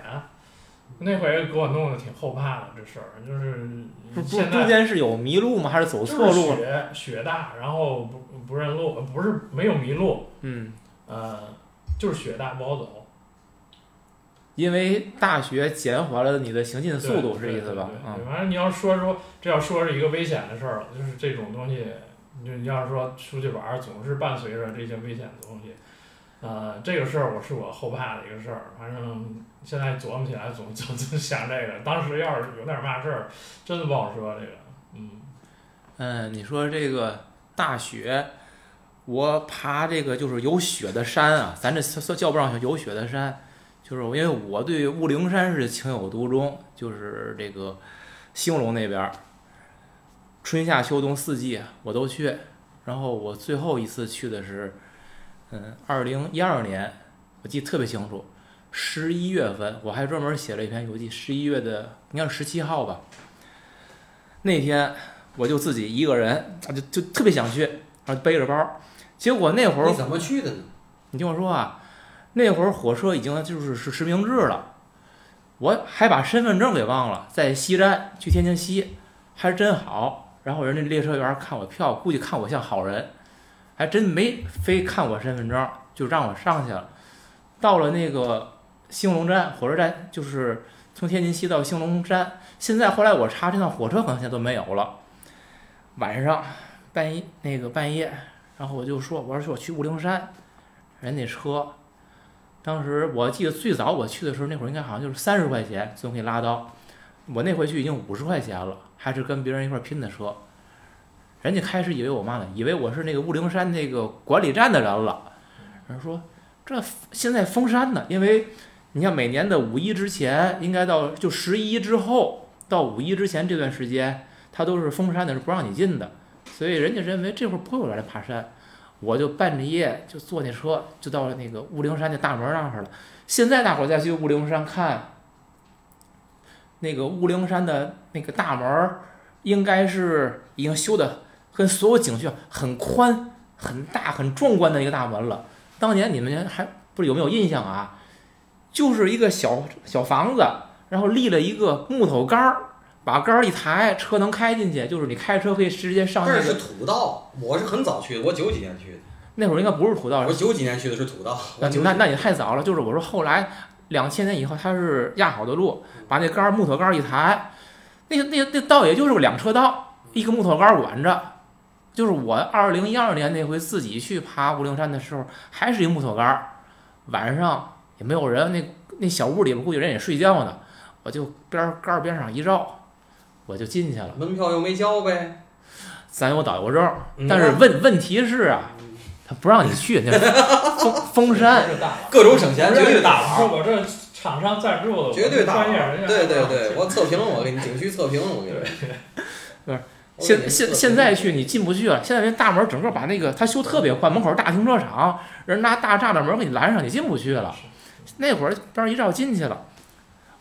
那回给我弄得挺后怕的这事儿，就是不不现在中间是有迷路吗？还是走错路了？雪雪大，然后不不认路，呃不是没有迷路，嗯，呃，就是雪大不好走。因为大学减缓了你的行进速度，对是意思吧啊，反正你要说说，这要说是一个危险的事儿，就是这种东西，你就你要是说出去玩儿，总是伴随着这些危险的东西。呃，这个事儿我是我后怕的一个事儿，反正现在琢磨起来总总总想这个，当时要是有点嘛事儿，真的不好说这个。嗯，嗯，你说这个大雪，我爬这个就是有雪的山啊，咱这算叫不上有雪的山，就是因为我对雾灵山是情有独钟，就是这个兴隆那边儿，春夏秋冬四季我都去。然后我最后一次去的是，嗯，二零一二年，我记得特别清楚，十一月份，我还专门写了一篇游记，十一月的应该是十七号吧。那天我就自己一个人，啊，就就特别想去，然后背着包，结果那会儿你怎么去的呢？你听我说啊，那会儿火车已经就是是实名制了，我还把身份证给忘了，在西站去天津西，还真好。然后人家列车员看我票，估计看我像好人，还真没非看我身份证，就让我上去了。到了那个兴隆站火车站，就是从天津西到兴隆站。现在后来我查，这趟火车好像现在都没有了。晚上半夜那个半夜，然后我就说，我说我去雾灵山，人那车，当时我记得最早我去的时候，那会儿应该好像就是三十块钱就可以拉到，我那回去已经五十块钱了，还是跟别人一块儿拼的车。人家开始以为我嘛呢，以为我是那个雾灵山那个管理站的人了。人说这现在封山呢，因为你像每年的五一之前，应该到就十一之后到五一之前这段时间，它都是封山的，是不让你进的。所以人家认为这会儿不会有人来爬山，我就半夜就坐那车就到了那个雾灵山那大门那儿了。现在大伙再去雾灵山看，那个雾灵山的那个大门，应该是已经修的跟所有景区很宽、很大、很壮观的一个大门了。当年你们还不是有没有印象啊？就是一个小小房子，然后立了一个木头杆儿，把杆儿一抬，车能开进去，就是你开车可以直接上那那是个。土道，我是很早去的，我九几年去的，那会儿应该不是土道，我九几年去的是土道。那那那你太早了，就是我说后来两千年以后，它是压好的路，把那杆儿木头杆儿一抬，那个那个那道也就是个两车道，一个木头杆儿管着。就是我二零一二年那回自己去爬五灵山的时候，还是一木头杆儿，晚上也没有人，那那小屋里边估计人也睡觉呢，我就边儿杆儿边上一绕，我就进去了。门票又没交呗。咱有导游证，嗯但是问问题是啊，他不让你去，那 封封山。各种省钱，绝对大是佬，我这厂商赞助的，绝对大。对对对，我测评，我给你景区测评，我给你。现现现在去你进不去了，现在那大门整个把那个他修特别宽，门口大停车场，人拿大栅栏门给你拦上，你进不去了。那会儿边儿一照进去了，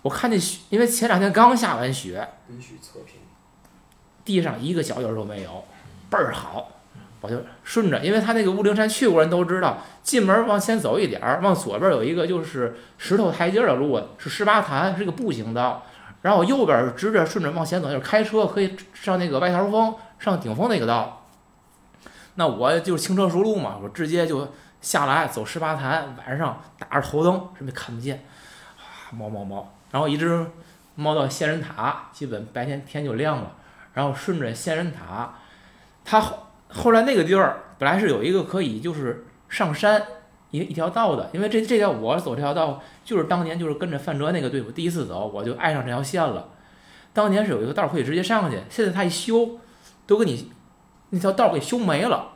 我看见雪，因为前两天刚下完雪，必须测评。地上一个脚印儿都没有，倍儿好。我就顺着，因为他那个雾灵山去过人都知道，进门往前走一点儿，往左边有一个就是石头台阶的路，是十八潭，是个步行道。然后右边儿直着顺着往前走，就是开车可以上那个外条峰、上顶峰那个道。那我就是轻车熟路嘛，我直接就下来走十八潭，晚上打着头灯，什么也看不见，啊，冒冒冒，然后一直猫到仙人塔，基本白天天就亮了，然后顺着仙人塔，它后后来那个地儿本来是有一个可以就是上山一一条道的，因为这这条我走这条道就是当年就是跟着范哲那个队伍第一次走，我就爱上这条线了。当年是有一个道可以直接上去，现在他一修，都给你那条道给修没了，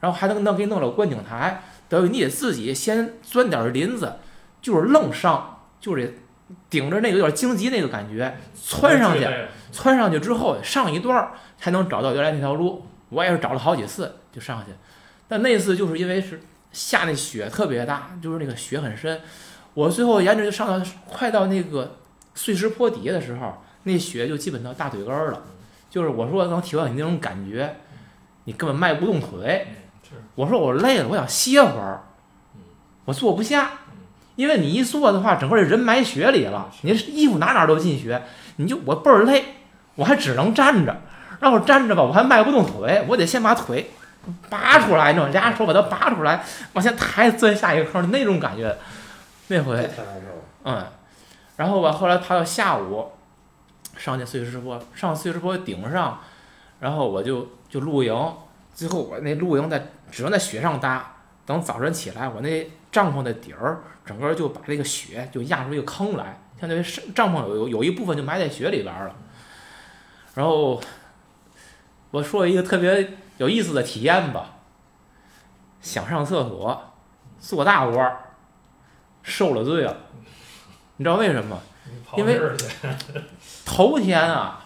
然后还能能给你弄了观景台，等于你得自己先钻点林子，就是愣上，就是顶着那个有点荆棘那个感觉，窜上去，窜上去之后上一段儿才能找到原来那条路。我也是找了好几次就上去，但那次就是因为是下那雪特别大，就是那个雪很深，我最后沿着就上到快到那个碎石坡底下的时候，那雪就基本到大腿根儿了。就是我说能体会到你那种感觉，你根本迈不动腿。是我说我累了，我想歇会儿，我坐不下，因为你一坐的话，整个人埋雪里了，你衣服哪哪都进雪，你就我倍儿累，我还只能站着，让我站着吧，我还迈不动腿，我得先把腿拔出来，你知道吗？俩手把它拔出来，往前抬，钻下一个坑，那种感觉，那回。嗯，然后吧，后来爬到下午，上去碎石坡，上碎石坡顶上，然后我就就露营，最后我那露营在只能在雪上搭，等早晨起来，我那帐篷的底儿整个就把这个雪就压出一个坑来，相当于是帐篷有有有一部分就埋在雪里边了。然后我说一个特别有意思的体验吧，想上厕所，坐大窝，受了罪了。你知道为什么？因为 头天啊，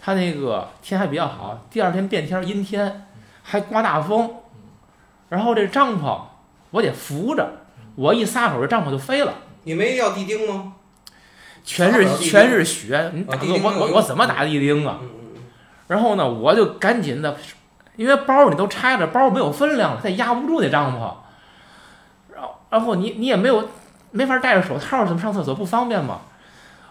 他那个天还比较好，第二天变天阴天，还刮大风，然后这帐篷我得扶着，我一撒手这帐篷就飞了，你没要地钉吗？全是全是血，你打个我我我怎么打地钉啊？然后呢，我就赶紧的，因为包你都拆了，包没有分量了，它也压不住那帐篷。然后，然后你你也没有没法戴着手套，怎么上厕所不方便嘛？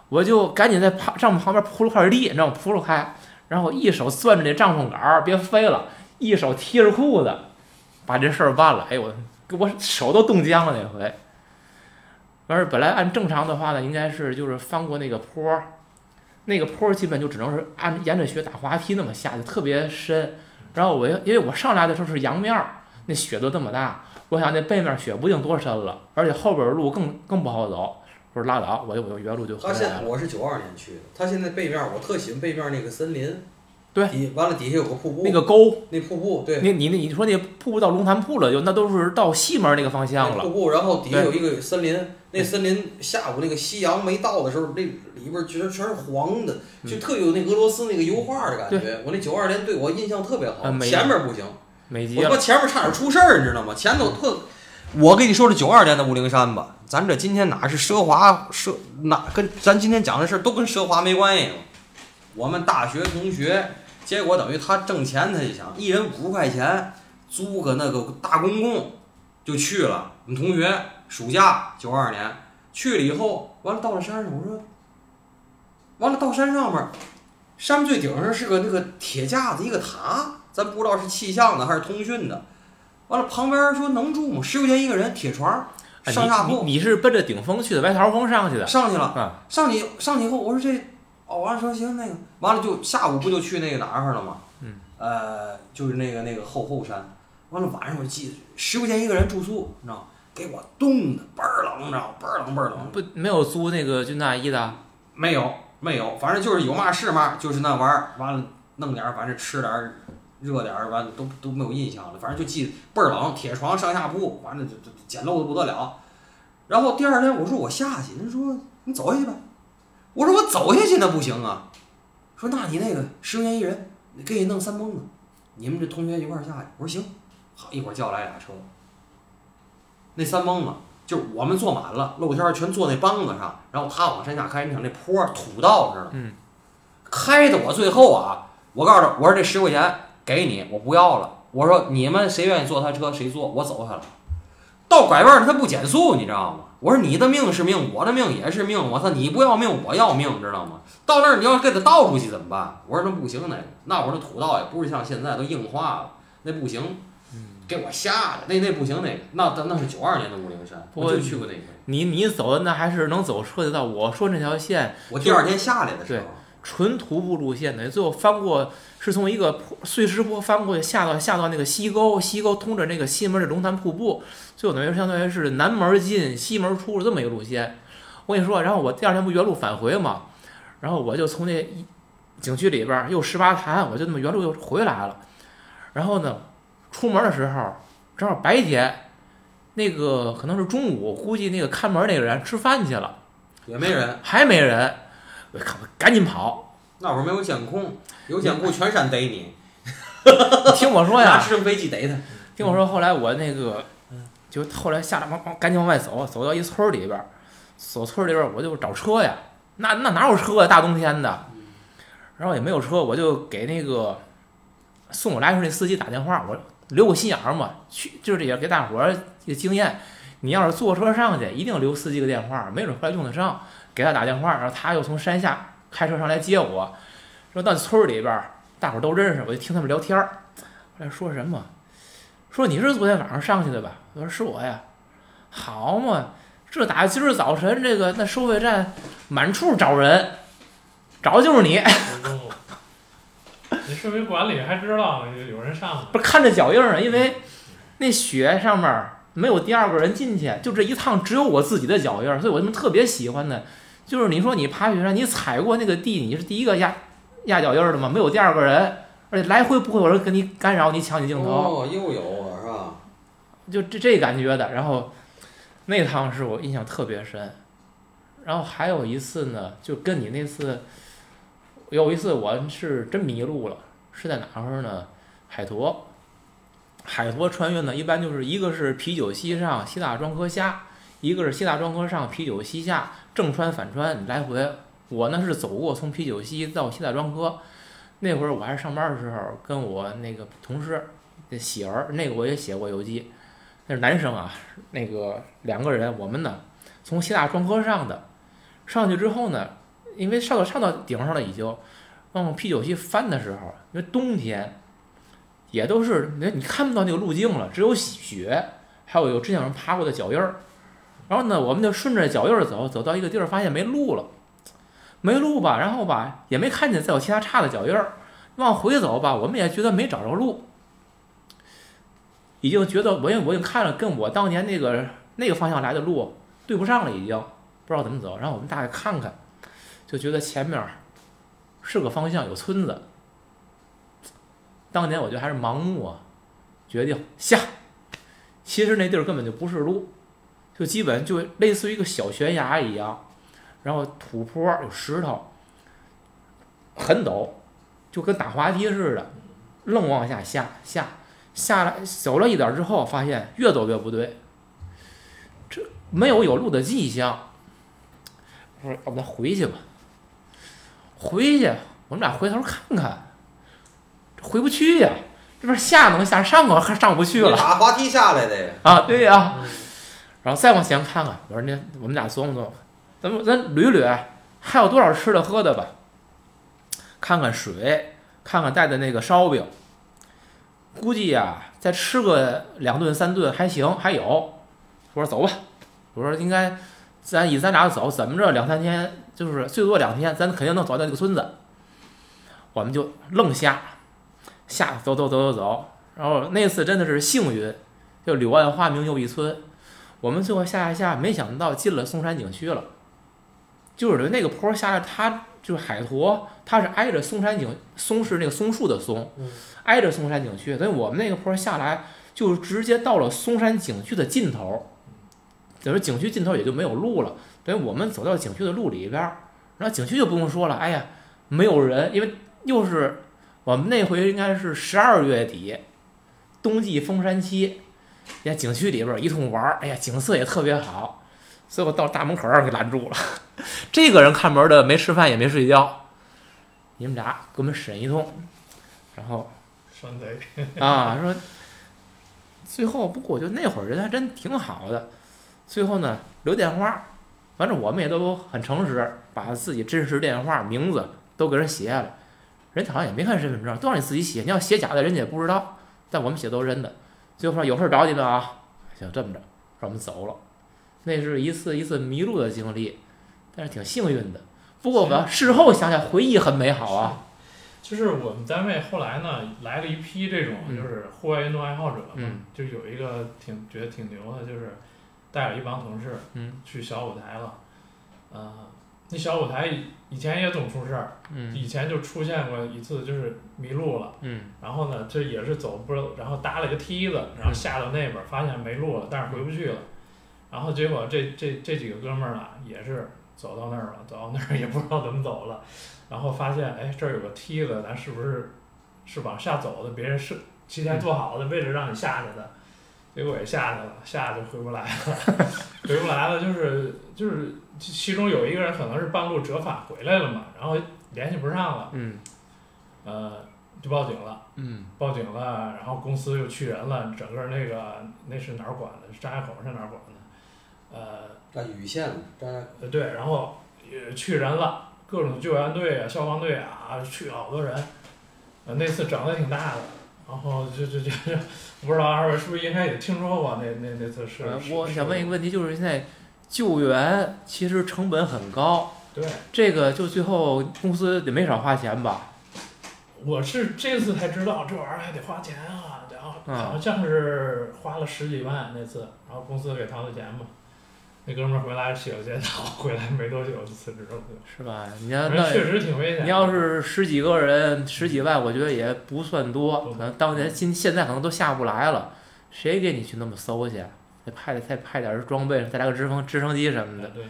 我就赶紧在旁帐篷旁边铺了块地，你知道吗？铺了开，然后一手攥着那帐篷杆儿，别飞了，一手提着裤子，把这事儿办了。哎呦，我我手都冻僵了那回。完事本来按正常的话呢，应该是就是翻过那个坡儿，那个坡儿基本就只能是按沿着雪打滑梯那么下去，特别深。然后我因为我上来的时候是阳面儿，那雪都这么大，我想那背面雪不定多深了，而且后边儿路更更不好走。我说拉倒，我就我就原路就回他现来了。我是九二年去的，他现在背面我特喜欢背面那个森林，对底完了底下有个瀑布，那个沟，那瀑布对，那你那你说那瀑布到龙潭瀑了，就那都是到西门那个方向了。瀑布，然后底下有一个森林，那森林下午那个夕阳没到的时候，那里边全全是黄的，嗯就特有那俄罗斯那个油画的感觉。我那九二年对我印象特别好，前面不行，美极我他妈，前面差点出事儿，你知道吗？前头特，我跟你说这九二年的五灵山吧，咱这今天哪是奢华奢哪跟咱今天讲的事儿都跟奢华没关系了。我们大学同学，结果等于他挣钱，他就想一人五十块钱租个那个大公共就去了。我们同学暑假九二年去了以后，完了到了山上，我说，完了到山上面，山最顶上是个那个铁架子，一个塔，咱不知道是气象的还是通讯的。完了旁边说能住吗？十块钱一个人，铁床，哎上下铺，你是奔着顶峰去的，白桃峰上去的。上去了。啊，上去上去以后，我说这，哦，完了说行那个，完了就下午不就去那个哪儿了吗？嗯。呃，就是那个那个后后山，完了晚上我记得十块钱一个人住宿，你知道吗？给我冻的倍儿冷，你知道吗？倍儿冷倍儿冷。不没有租那个军大衣的，没有没有，反正就是有嘛是嘛，就是那玩意儿。完了弄点儿，反正吃点儿，热点儿，完了都都没有印象了。反正就记得倍儿冷，铁床上下铺，完了就就简陋的不得了。然后第二天我说我下去，人说你走下去吧。我说我走下去那不行啊。说那你那个十块钱一人，给你弄三蹦子，你们这同学一块儿下去。我说行，好一会儿叫来俩车。那三蹦子就是我们坐满了，露天儿全坐那梆子上，然后他往山下开，你想那坡儿土道似的，嗯，开的我最后啊，我告诉他，我说这十块钱给你，我不要了。我说你们谁愿意坐他车谁坐，我走下来。到拐弯儿他不减速，你知道吗？我说你的命是命，我的命也是命，我操，你不要命，我要命，知道吗？到那儿你要给他倒出去怎么办？我说那不行，那个那会儿那土道也不是像现在都硬化了，那不行。给我吓的，那那不行，那个那那那是九二年的武陵山，我就去过那个。你你走的那还是能走车的道，我说那条线我第二天下来的时候，纯徒步路线的，最后翻过是从一个坡碎石坡翻过去，下到下到那个西沟，西沟通着那个西门的龙潭瀑布，最后等于相当于是南门进西门出这么一个路线。我跟你说，然后我第二天不原路返回嘛，然后我就从那景区里边儿又十八潭，我就那么原路又回来了。然后呢，出门的时候正好白天，那个可能是中午，估计那个看门那个人吃饭去了，也没人。还没人，我靠，赶紧跑。那会儿没有监控，有监控全山逮你。你听我说 拿呀，直升飞机逮他。听我说，后来我那个，就后来下来往往赶紧往外走，走到一村儿里边儿，走村儿里边儿我就找车呀，那那哪有车呀？大冬天的，然后也没有车，我就给那个送我来时候那司机打电话，我留个心眼儿嘛，去就是也给大伙儿一个经验，你要是坐车上去，一定留司机个电话，没准后来用得上，给他打电话，然后他又从山下开车上来接我，说到村儿里边儿，大伙儿都认识，我就听他们聊天儿，后来说什么？说你是昨天晚上上去的吧？我说是我呀。好嘛，这打今儿早晨这个那收费站满处找人，找的就是你。你市民管理还知道有有人上不是看着脚印儿啊，因为那雪上面儿没有第二个人进去，就这一趟只有我自己的脚印儿，所以我他妈特别喜欢的，就是你说你爬雪山，你踩过那个地，你是第一个压压脚印儿的吗？没有第二个人，而且来回不会有人跟你干扰你抢你镜头。哦，又有啊，是吧？就这这感觉的。然后那趟是我印象特别深。然后还有一次呢，就跟你那次，有一次我是真迷路了，是在哪儿呢？海坨。海坨穿越呢，一般就是一个是啤酒西上西大庄河下，一个是西大庄河上啤酒西下，正穿反穿来回。我呢是走过从啤酒西到西大庄河，那会儿我还是上班的时候，跟我那个同事那喜儿，那个我也写过游记，那是男生啊，那个两个人，我们呢从西大庄河上的，上去之后呢，因为上到上到顶上了已经，往啤酒西翻的时候，因为冬天，也都是你你看不到那个路径了，只有雪，还有有之前有人爬过的脚印儿，然后呢，我们就顺着脚印走，走到一个地儿，发现没路了，没路吧，然后吧也没看见再有其他岔的脚印儿，往回走吧，我们也觉得没找着路。已经觉得我也我已经看了，跟我当年那个那个方向来的路对不上了，已经不知道怎么走。然后我们大概看看，就觉得前面是个方向，有村子。当年我觉得还是盲目啊，决定下。其实那地儿根本就不是路，就基本就类似于一个小悬崖一样，然后土坡有石头，很陡，就跟打滑梯似的，愣往下下下。下来走了一点之后，发现越走越不对，这没有有路的迹象。我说要不咱回去吧。回去，我们俩回头看看，回不去呀，这边下能下上啊，还上不去了打滑梯下来的呀。啊！对呀、然后再往前看看，我说那我们俩琢磨琢磨，咱们咱捋捋，还有多少吃的喝的吧？看看水，看看带的那个烧饼，估计呀、再吃个两顿三顿还行，还有。我说走吧，我说应该，咱以咱俩走，怎么着两三天，就是最多两天，咱肯定能找到这个村子。我们就愣下，下走走走走走，然后那次真的是幸运，就柳暗花明又一村。我们最后下下下，没想到进了松山景区了。就是那个坡下来，它就是海坨，它是挨着松山景，松是那个松树的松，嗯挨着松山景区。所以我们那个坡下来，就直接到了松山景区的尽头。等于景区尽头也就没有路了，等于我们走到景区的路里边儿。然后景区就不用说了，哎呀，没有人，因为又是我们那回应该是十二月底，冬季封山期，在景区里边儿一通玩儿，哎呀，景色也特别好。最后到大门口给拦住了，这个人看门儿的没吃饭也没睡觉，你们俩给我们审一通，然后山贼，啊，说最后不过我觉得那会儿人还真挺好的，最后呢留电话，反正我们也都很诚实，把自己真实电话、名字都给人写下来，人好像也没看身份证，都让你自己写，你要写假的，人家也不知道，但我们写都是真的。最后说有事儿找你们啊，行，这么着，让我们走了。那是一次一次迷路的经历，但是挺幸运的。不过我事后想想，回忆很美好啊。就是我们单位后来呢，来了一批这种嗯就是户外运动爱好者嘛，嗯就有一个挺觉得挺牛的，就是带了一帮同事嗯去小舞台了。呃，那小舞台以以前也总出事儿，嗯以前就出现过一次，就是迷路了。嗯然后呢，这也是走不知道，然后搭了一个梯子，然后下到那边儿发现没路了，但是回不去了。然后结果这这这几个哥们儿呢，也是走到那儿了，走到那儿 也不知道怎么走了，然后发现哎这儿有个梯子，咱是不是是往下走的？别人是提前做好的，位置让你下去的，结果也下去了，下去回不来了，回不来了，就是就是其其中有一个人可能是半路折返回来了嘛，然后联系不上了，嗯呃，就报警了。嗯报警了，然后公司又去人了，整个那个那是哪儿管的？是张家口是哪儿管的？呃啊，禹县张家呃对，然后也去人了，各种救援队啊、消防队啊，去了好多人。呃，那次整的挺大的，然后就就就就不知道二位是不是应该也听说过那那那次是呃？是我想问一个问题，就是现在救援其实成本很高，对，这个就最后公司也没少花钱吧？我是这次才知道这玩意儿还得花钱啊，然后嗯好像是花了十几万那次，然后公司给掏的钱嘛。那哥们儿回来洗了检讨，回来没多久就辞职了。是吧？你要那确实挺危险。你要是十几个人，十几万，我觉得也不算多，可能当年现现在可能都下不来了，谁给你去那么搜去？再派再派点儿装备，再来个直升直升机什么的。对，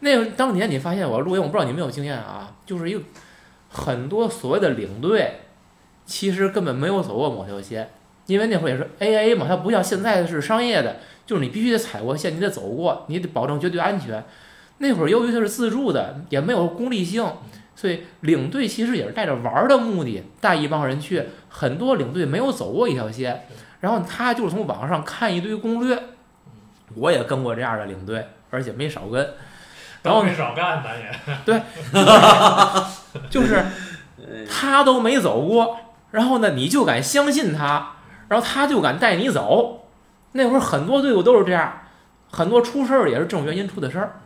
那个当年你发现我录音，我不知道你有没有经验啊，就是一个很多所谓的领队，其实根本没有走过某条线，因为那会儿也是 AA 嘛，它不像现在是商业的，就是你必须得踩过线，你得走过，你得保证绝对安全。那会儿由于它是自助的，也没有功利性，所以领队其实也是带着玩儿的目的带一帮人去。很多领队没有走过一条线，然后他就是从网上看一堆攻略。我也跟过这样的领队，而且没少跟。然后没少干，咱也 对。就是呃他都没走过，然后呢，你就敢相信他，然后他就敢带你走。那会儿很多队伍都是这样，很多出事儿也是这种原因出的事儿。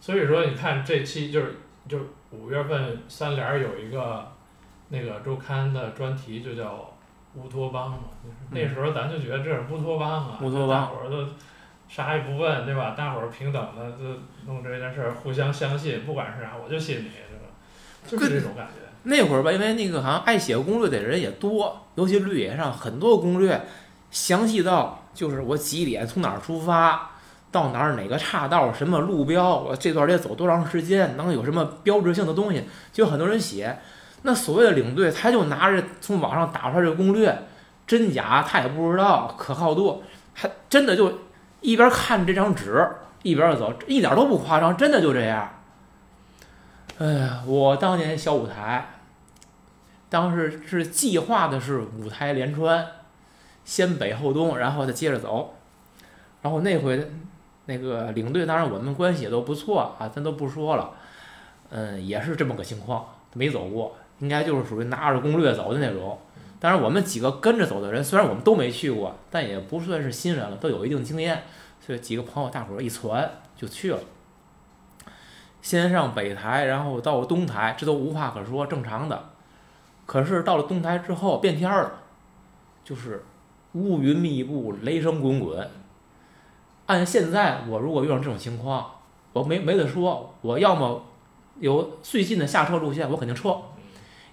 所以说，你看这期就是就是五月份三联儿有一个那个周刊的专题，就叫乌托邦嘛。那时候咱就觉得这是乌托邦啊，乌托邦大伙儿都啥也不问，对吧？大伙儿平等的就弄这件事儿，互相相信，不管是啥，我就信你，是吧？就是这种感觉。那会儿吧，因为那个好像爱写攻略的人也多，尤其绿野上很多攻略，详细到就是我几点从哪儿出发，到哪儿哪个岔道，什么路标，我这段得走多长时间，能有什么标志性的东西，就很多人写。那所谓的领队，他就拿着从网上打出来这攻略，真假他也不知道，可靠度，还真的就一边看这张纸一边走，一点都不夸张，真的就这样。哎呀，我当年小舞台，当时是计划的是五台连川，先北后东，然后再接着走。然后那回那个领队，当然我们关系也都不错啊，咱都不说了。嗯，也是这么个情况，没走过，应该就是属于拿着攻略走的那种。当然，我们几个跟着走的人，虽然我们都没去过，但也不算是新人了，都有一定经验，所以几个朋友大伙儿一传就去了。先上北台，然后到东台，这都无话可说，正常的。可是到了东台之后变天了，就是乌云密布，雷声滚滚。按现在我如果遇上这种情况，我没没得说，我要么有最近的下车路线，我肯定撤；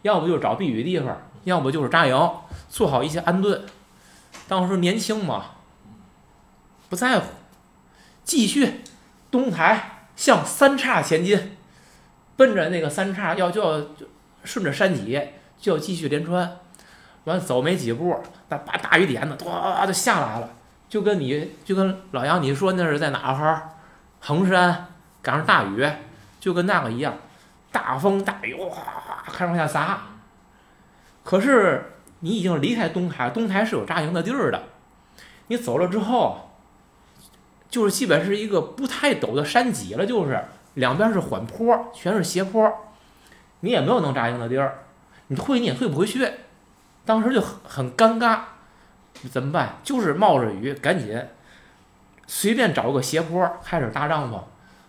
要不就是找避雨地方，要不就是扎营，做好一些安顿。当时年轻嘛，不在乎，继续东台向三岔前进，奔着那个三岔要就要顺着山脊就要继续连穿，完走没几步，那把大雨点子哗就下来了，就跟你就跟老杨你说那是在哪哈儿，衡山赶上大雨，就跟那个一样，大风大雨哗哗开始往下砸。可是你已经离开东台，东台是有扎营的地儿的，你走了之后，就是基本是一个不太陡的山脊了，就是两边是缓坡，全是斜坡，你也没有能扎营的地儿，你退你也退不回去，当时就很很尴尬。怎么办？就是冒着雨，赶紧随便找个斜坡开始搭帐篷。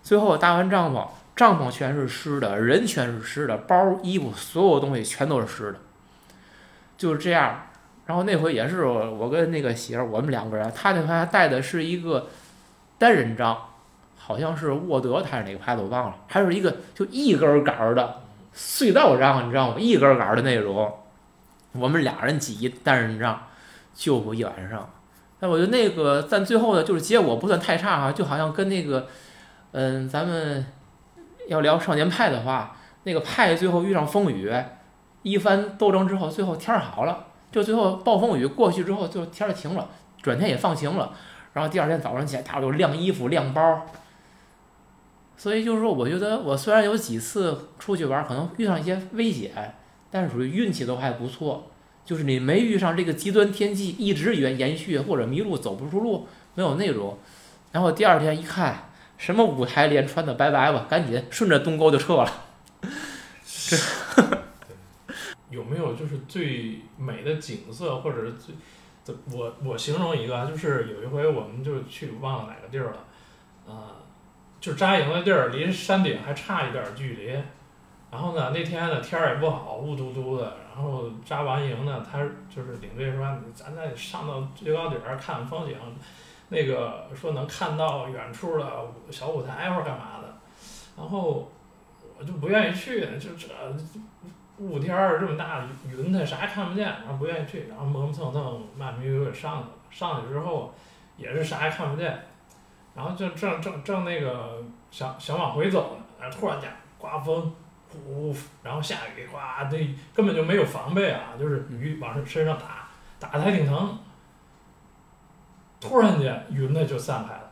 最后搭完帐篷，帐篷全是湿的，人全是湿的，包、衣服所有东西全都是湿的，就是这样。然后那回也是我跟那个媳妇，我们两个人，他那回带的是一个单人帐，好像是沃德还是哪个牌子我忘了，还是一个就一根杆儿的隧道帐，你知道吗？一根杆儿的那种。我们俩人挤一单人帐，就过一晚上。但我觉得那个但最后的就是结果不算太差哈，就好像跟那个，嗯，咱们要聊少年派的话，那个派最后遇上风雨，一番斗争之后，最后天儿好了，就最后暴风雨过去之后，就天儿停了，转天也放晴了。然后第二天早上起来，大伙就晾衣服、晾包。所以就是说，我觉得我虽然有几次出去玩，可能遇上一些危险。但是属于运气都还不错，就是你没遇上这个极端天气一直延延续，或者迷路走不出路，没有那种。然后第二天一看，什么五台连穿的，拜拜吧，赶紧顺着东沟就撤了。这有没有就是最美的景色，或者是最，怎我我形容一个，就是有一回我们就去忘了哪个地儿了，啊，就扎营的地儿离山顶还差一点距离。然后呢，那天呢天儿也不好，雾嘟嘟的。然后扎完营呢，他就是领队说：“咱再上到最高顶儿看风景，那个说能看到远处的小舞台或者干嘛的。”然后我就不愿意去，就这雾天儿这么大，云彩啥也看不见，然后不愿意去，然后磨磨蹭蹭慢慢悠悠上去了。上去之后也是啥也看不见，然后就正正正那个想想往回走呢，突然间刮风。呼，然后下雨，哗，这根本就没有防备啊，就是雨往身上打，打的还挺疼。突然间云呢就散开了，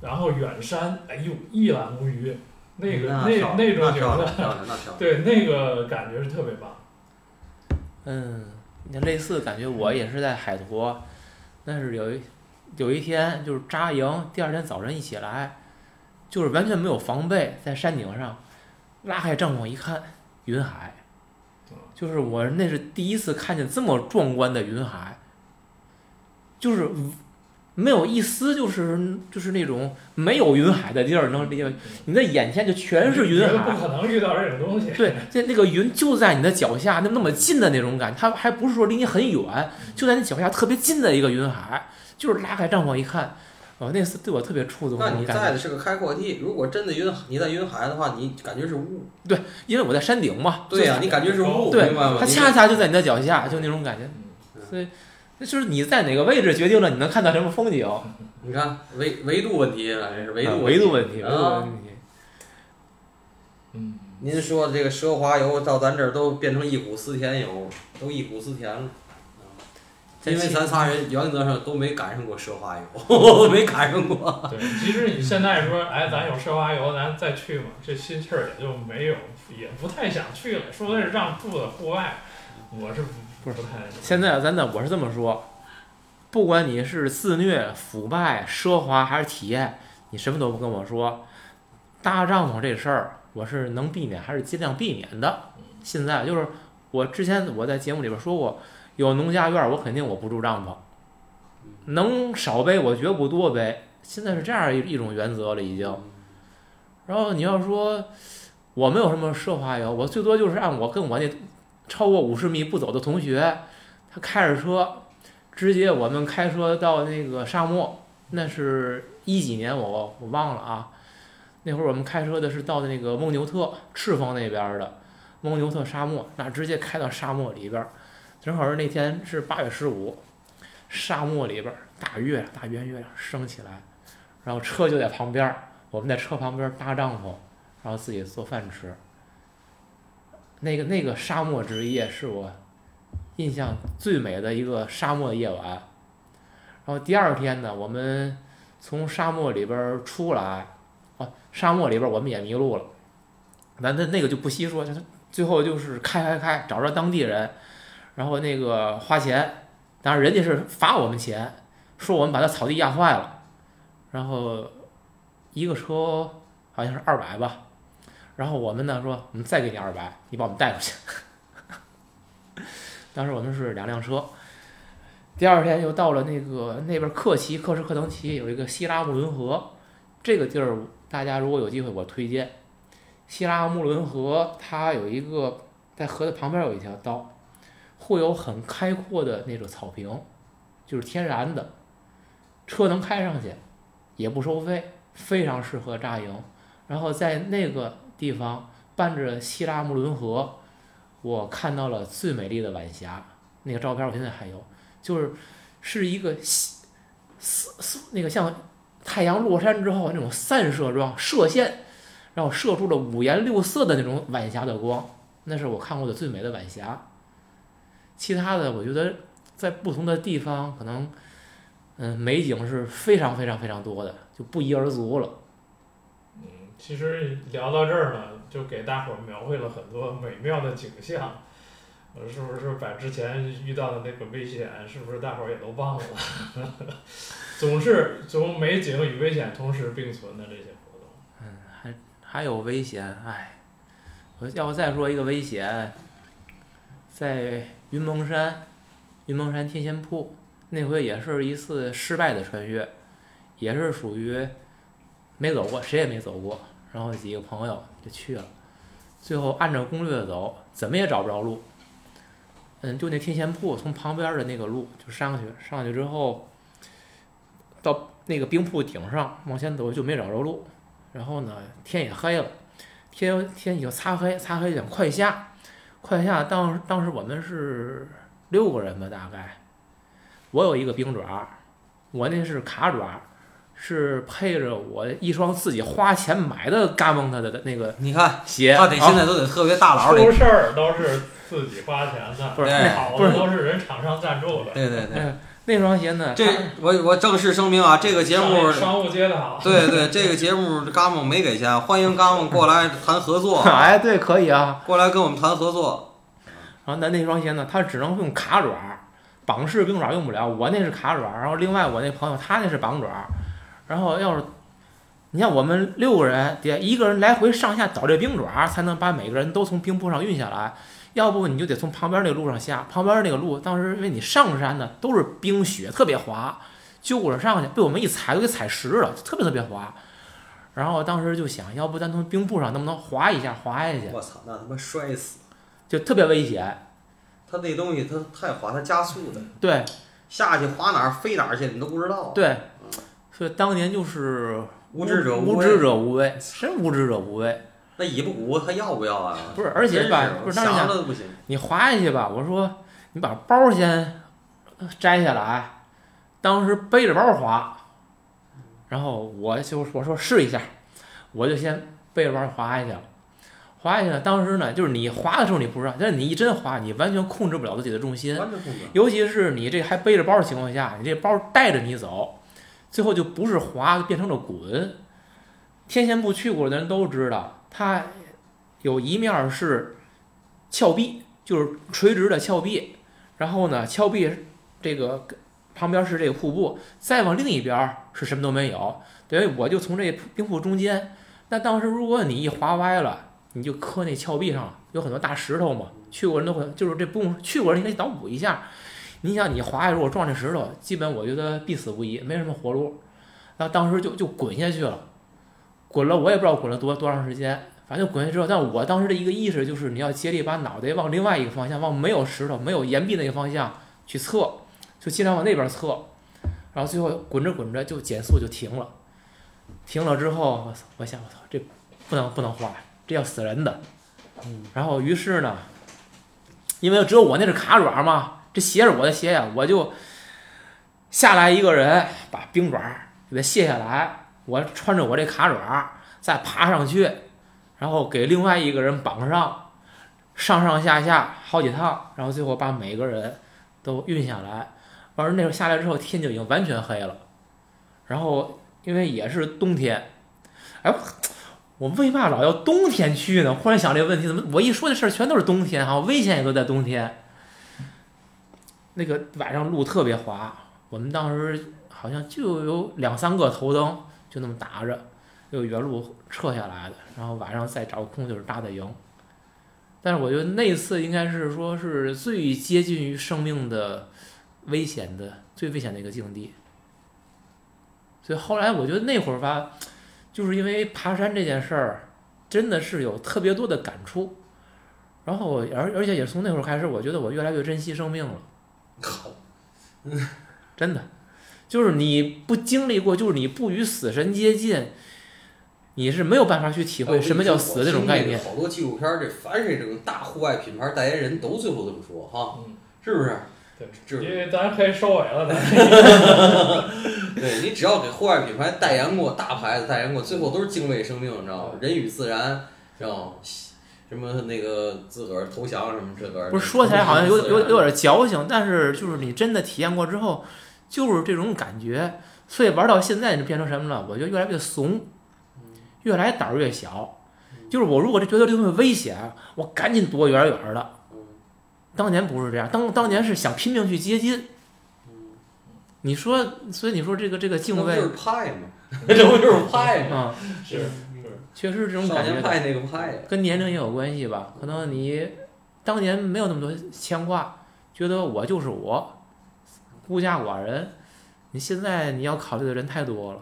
然后远山，哎呦一览无余，那个那那种景色，对那个感觉是特别棒。嗯，那类似感觉我也是在海坨，但是有一有一天就是扎营，第二天早晨一起来，就是完全没有防备，在山顶上。拉开帐篷一看，云海，就是我那是第一次看见这么壮观的云海，就是没有一丝就是就是那种没有云海的地儿能理解，你的眼前就全是云海，不可能遇到这种东西。对，这那个云就在你的脚下，那那么近的那种感觉，它还不是说离你很远，就在你脚下特别近的一个云海，就是拉开帐篷一看。哦，那次对我特别触动。那你在的是个开阔地，如果真的云，你在云海的话，你感觉是雾。对，因为我在山顶嘛。对呀，你感觉是雾，对，它恰恰就在你的脚下，就那种感觉。所以，那就是你在哪个位置决定了你能看到什么风景。你看维维度问题，这是维度维度问题，维度问题。嗯。您说这个奢华游到咱这儿都变成一苦思甜游，都一苦思甜了。因为咱仨人原则上都没赶上过奢华游，没赶上过。对，其实你现在说，哎，咱有奢华游，咱再去嘛，这心气儿也就没有，也不太想去了。说的是让住的户外，我是不不太。现在咱的，我是这么说，不管你是自虐、腐败、奢华还是体验，你什么都不跟我说，搭帐篷这事儿，我是能避免还是尽量避免的。现在就是我之前我在节目里边说过。有农家院，我肯定我不住帐篷，能少背我绝不多背。现在是这样一一种原则了，已经。然后你要说我没有什么奢华游，我最多就是按我跟我那超过五十米不走的同学，他开着车，直接我们开车到那个沙漠，那是一几年我我忘了啊。那会儿我们开车的是到的那个蒙牛特赤峰那边的蒙牛特沙漠，那直接开到沙漠里边。正好是那天是八月十五，沙漠里边大月大圆月亮升起来，然后车就在旁边我们在车旁边搭帐篷，然后自己做饭吃。那个那个沙漠之夜是我印象最美的一个沙漠夜晚。然后第二天呢，我们从沙漠里边出来，啊，沙漠里边我们也迷路了，咱那那个就不细说，就是最后就是开开开，找着当地人。然后那个花钱，当然人家是罚我们钱，说我们把他草地压坏了，然后一个车好像是二百吧，然后我们呢说我们再给你二百，你把我们带出去。当时我们是两辆车，第二天又到了那个那边克旗克什克腾旗有一个希拉穆伦河，这个地儿大家如果有机会我推荐。希拉穆伦河它有一个在河的旁边有一条道，会有很开阔的那种草坪，就是天然的，车能开上去，也不收费，非常适合扎营。然后在那个地方伴着希拉穆伦河，我看到了最美丽的晚霞，那个照片我现在还有，就是是一个西四四那个像太阳落山之后那种散射状射线，然后射出了五颜六色的那种晚霞的光，那是我看过的最美的晚霞。其他的我觉得在不同的地方可能，嗯，美景是非常非常非常多的，就不一而足了。嗯其实聊到这儿呢，就给大伙儿描绘了很多美妙的景象。呃，是不是把之前遇到的那个危险，是不是大伙儿也都忘了？总是从美景与危险同时并存的这些活动。嗯，还还有危险，哎，我要不再说一个危险，在云蒙山，云蒙山天仙铺那回也是一次失败的穿越，也是属于没走过，谁也没走过，然后几个朋友就去了，最后按照攻略走，怎么也找不着路。嗯，就那天仙铺从旁边的那个路就上去，上去之后，到那个冰铺顶上往前走就没找着路，然后呢天也黑了，天天已经擦黑，擦黑想快下，快下。当当时我们是六个人吧，大概，我有一个冰爪，我那是卡爪，是配着我一双自己花钱买的嘎蒙他的那个你看鞋，他得现在都得特别大佬出事儿都是自己花钱的，不是不是好的都是人厂商赞助的。对对对，哎那双鞋呢，这 我我正式声明啊，这个节目商商务接的好。对对，这个节目嘎木没给钱，欢迎嘎木过来谈合作，哎对可以啊，过来跟我们谈合作。然后那那双鞋呢，它只能用卡爪，绑式冰爪用不了。我那是卡爪，然后另外我那朋友他那是绑爪。然后要是你像我们六个人得一个人来回上下倒这冰爪，才能把每个人都从冰铺上运下来。要不你就得从旁边那个路上下，旁边那个路当时因为你上山呢都是冰雪，特别滑，就我上去被我们一踩都给踩实了，特别特别滑。然后当时就想，要不咱从冰铺上能不能滑一下，滑下去，我操，那他妈摔死！就特别危险。他那东西它太滑，它加速的，对，下去滑哪儿飞哪儿去你都不知道。对，所以当年就是无知者无畏知者无畏，真无知者无畏。那尾巴骨他要不要啊？不是，而且吧真，不是当时想想的都不行。你滑下去吧，我说你把包先摘下来，当时背着包滑，然后我就我说试一下，我就先背着包滑下去了。滑下去了，当时呢，就是你滑的时候你不知道，但是你一真滑，你完全控制不了自己的重心。完全控制。尤其是你这还背着包的情况下，你这包带着你走，最后就不是滑，变成了滚。天线部去过的人都知道，它有一面是峭壁，就是垂直的峭壁，然后呢，峭壁这个旁边是这个瀑布，再往另一边是什么都没有。等于我就从这冰瀑中间，那当时如果你一滑歪了，你就磕那峭壁上，有很多大石头嘛。去过人都会，就是这不用去过人，你可以脑补一下。你想你滑下如果撞这石头，基本我觉得必死无疑，没什么活路。那当时就就滚下去了，滚了我也不知道滚了多多长时间，反正滚下去之后，但我当时的一个意识就是你要竭力把脑袋往另外一个方向，往没有石头、没有岩壁那个方向去侧，就尽量往那边侧。然后最后滚着滚着就减速就停了，停了之后，我操！我想我操，这不能不能滑，这要死人的。嗯，然后于是呢，因为只有我那是卡爪嘛，这鞋是我的鞋呀，我就下来一个人把冰爪给它卸下来，我穿着我这卡爪再爬上去，然后给另外一个人绑上，上上下下好几趟，然后最后把每个人都运下来。完事儿那时候下来之后天就已经完全黑了，然后因为也是冬天，哎，我为嘛老要冬天去呢？忽然想这个问题，怎么我一说这事儿全都是冬天哈，危险也都在冬天。那个晚上路特别滑，我们当时好像就有两三个头灯，就那么打着，又原路撤下来的，然后晚上再找空就是扎的营。但是我觉得那次应该是说是最接近于生命的危险的、最危险的一个境地。所以后来我觉得那会儿吧，就是因为爬山这件事儿，真的是有特别多的感触。然后而而且也是从那会儿开始，我觉得我越来越珍惜生命了。靠，真的，就是你不经历过，就是你不与死神接近，你是没有办法去体会什么叫死这种概念。好多纪录片儿，这凡是这种大户外品牌代言人都最后这么说哈，嗯，是不是？对，就是因为咱可以收尾了，咱对你只要给户外品牌代言过大牌子代言过，最后都是敬畏生命，你知道吗？人与自然，知道吗？什么那个自个儿投降什么这个，不是说起来好像有人与自然有有点矫情，但是就是你真的体验过之后，就是这种感觉。所以玩到现在就变成什么了？我觉得越来越怂，越来胆儿越小。就是我如果这觉得这东西危险，我赶紧躲远远的。当年不是这样，当当年是想拼命去接近。你说，所以你说这个这个敬畏就是派嘛，这不就是派吗？啊，是是，确实是这种感觉的。年派那个派呀，跟年龄也有关系吧？可能你当年没有那么多牵挂，觉得我就是我，孤家寡人。你现在你要考虑的人太多了。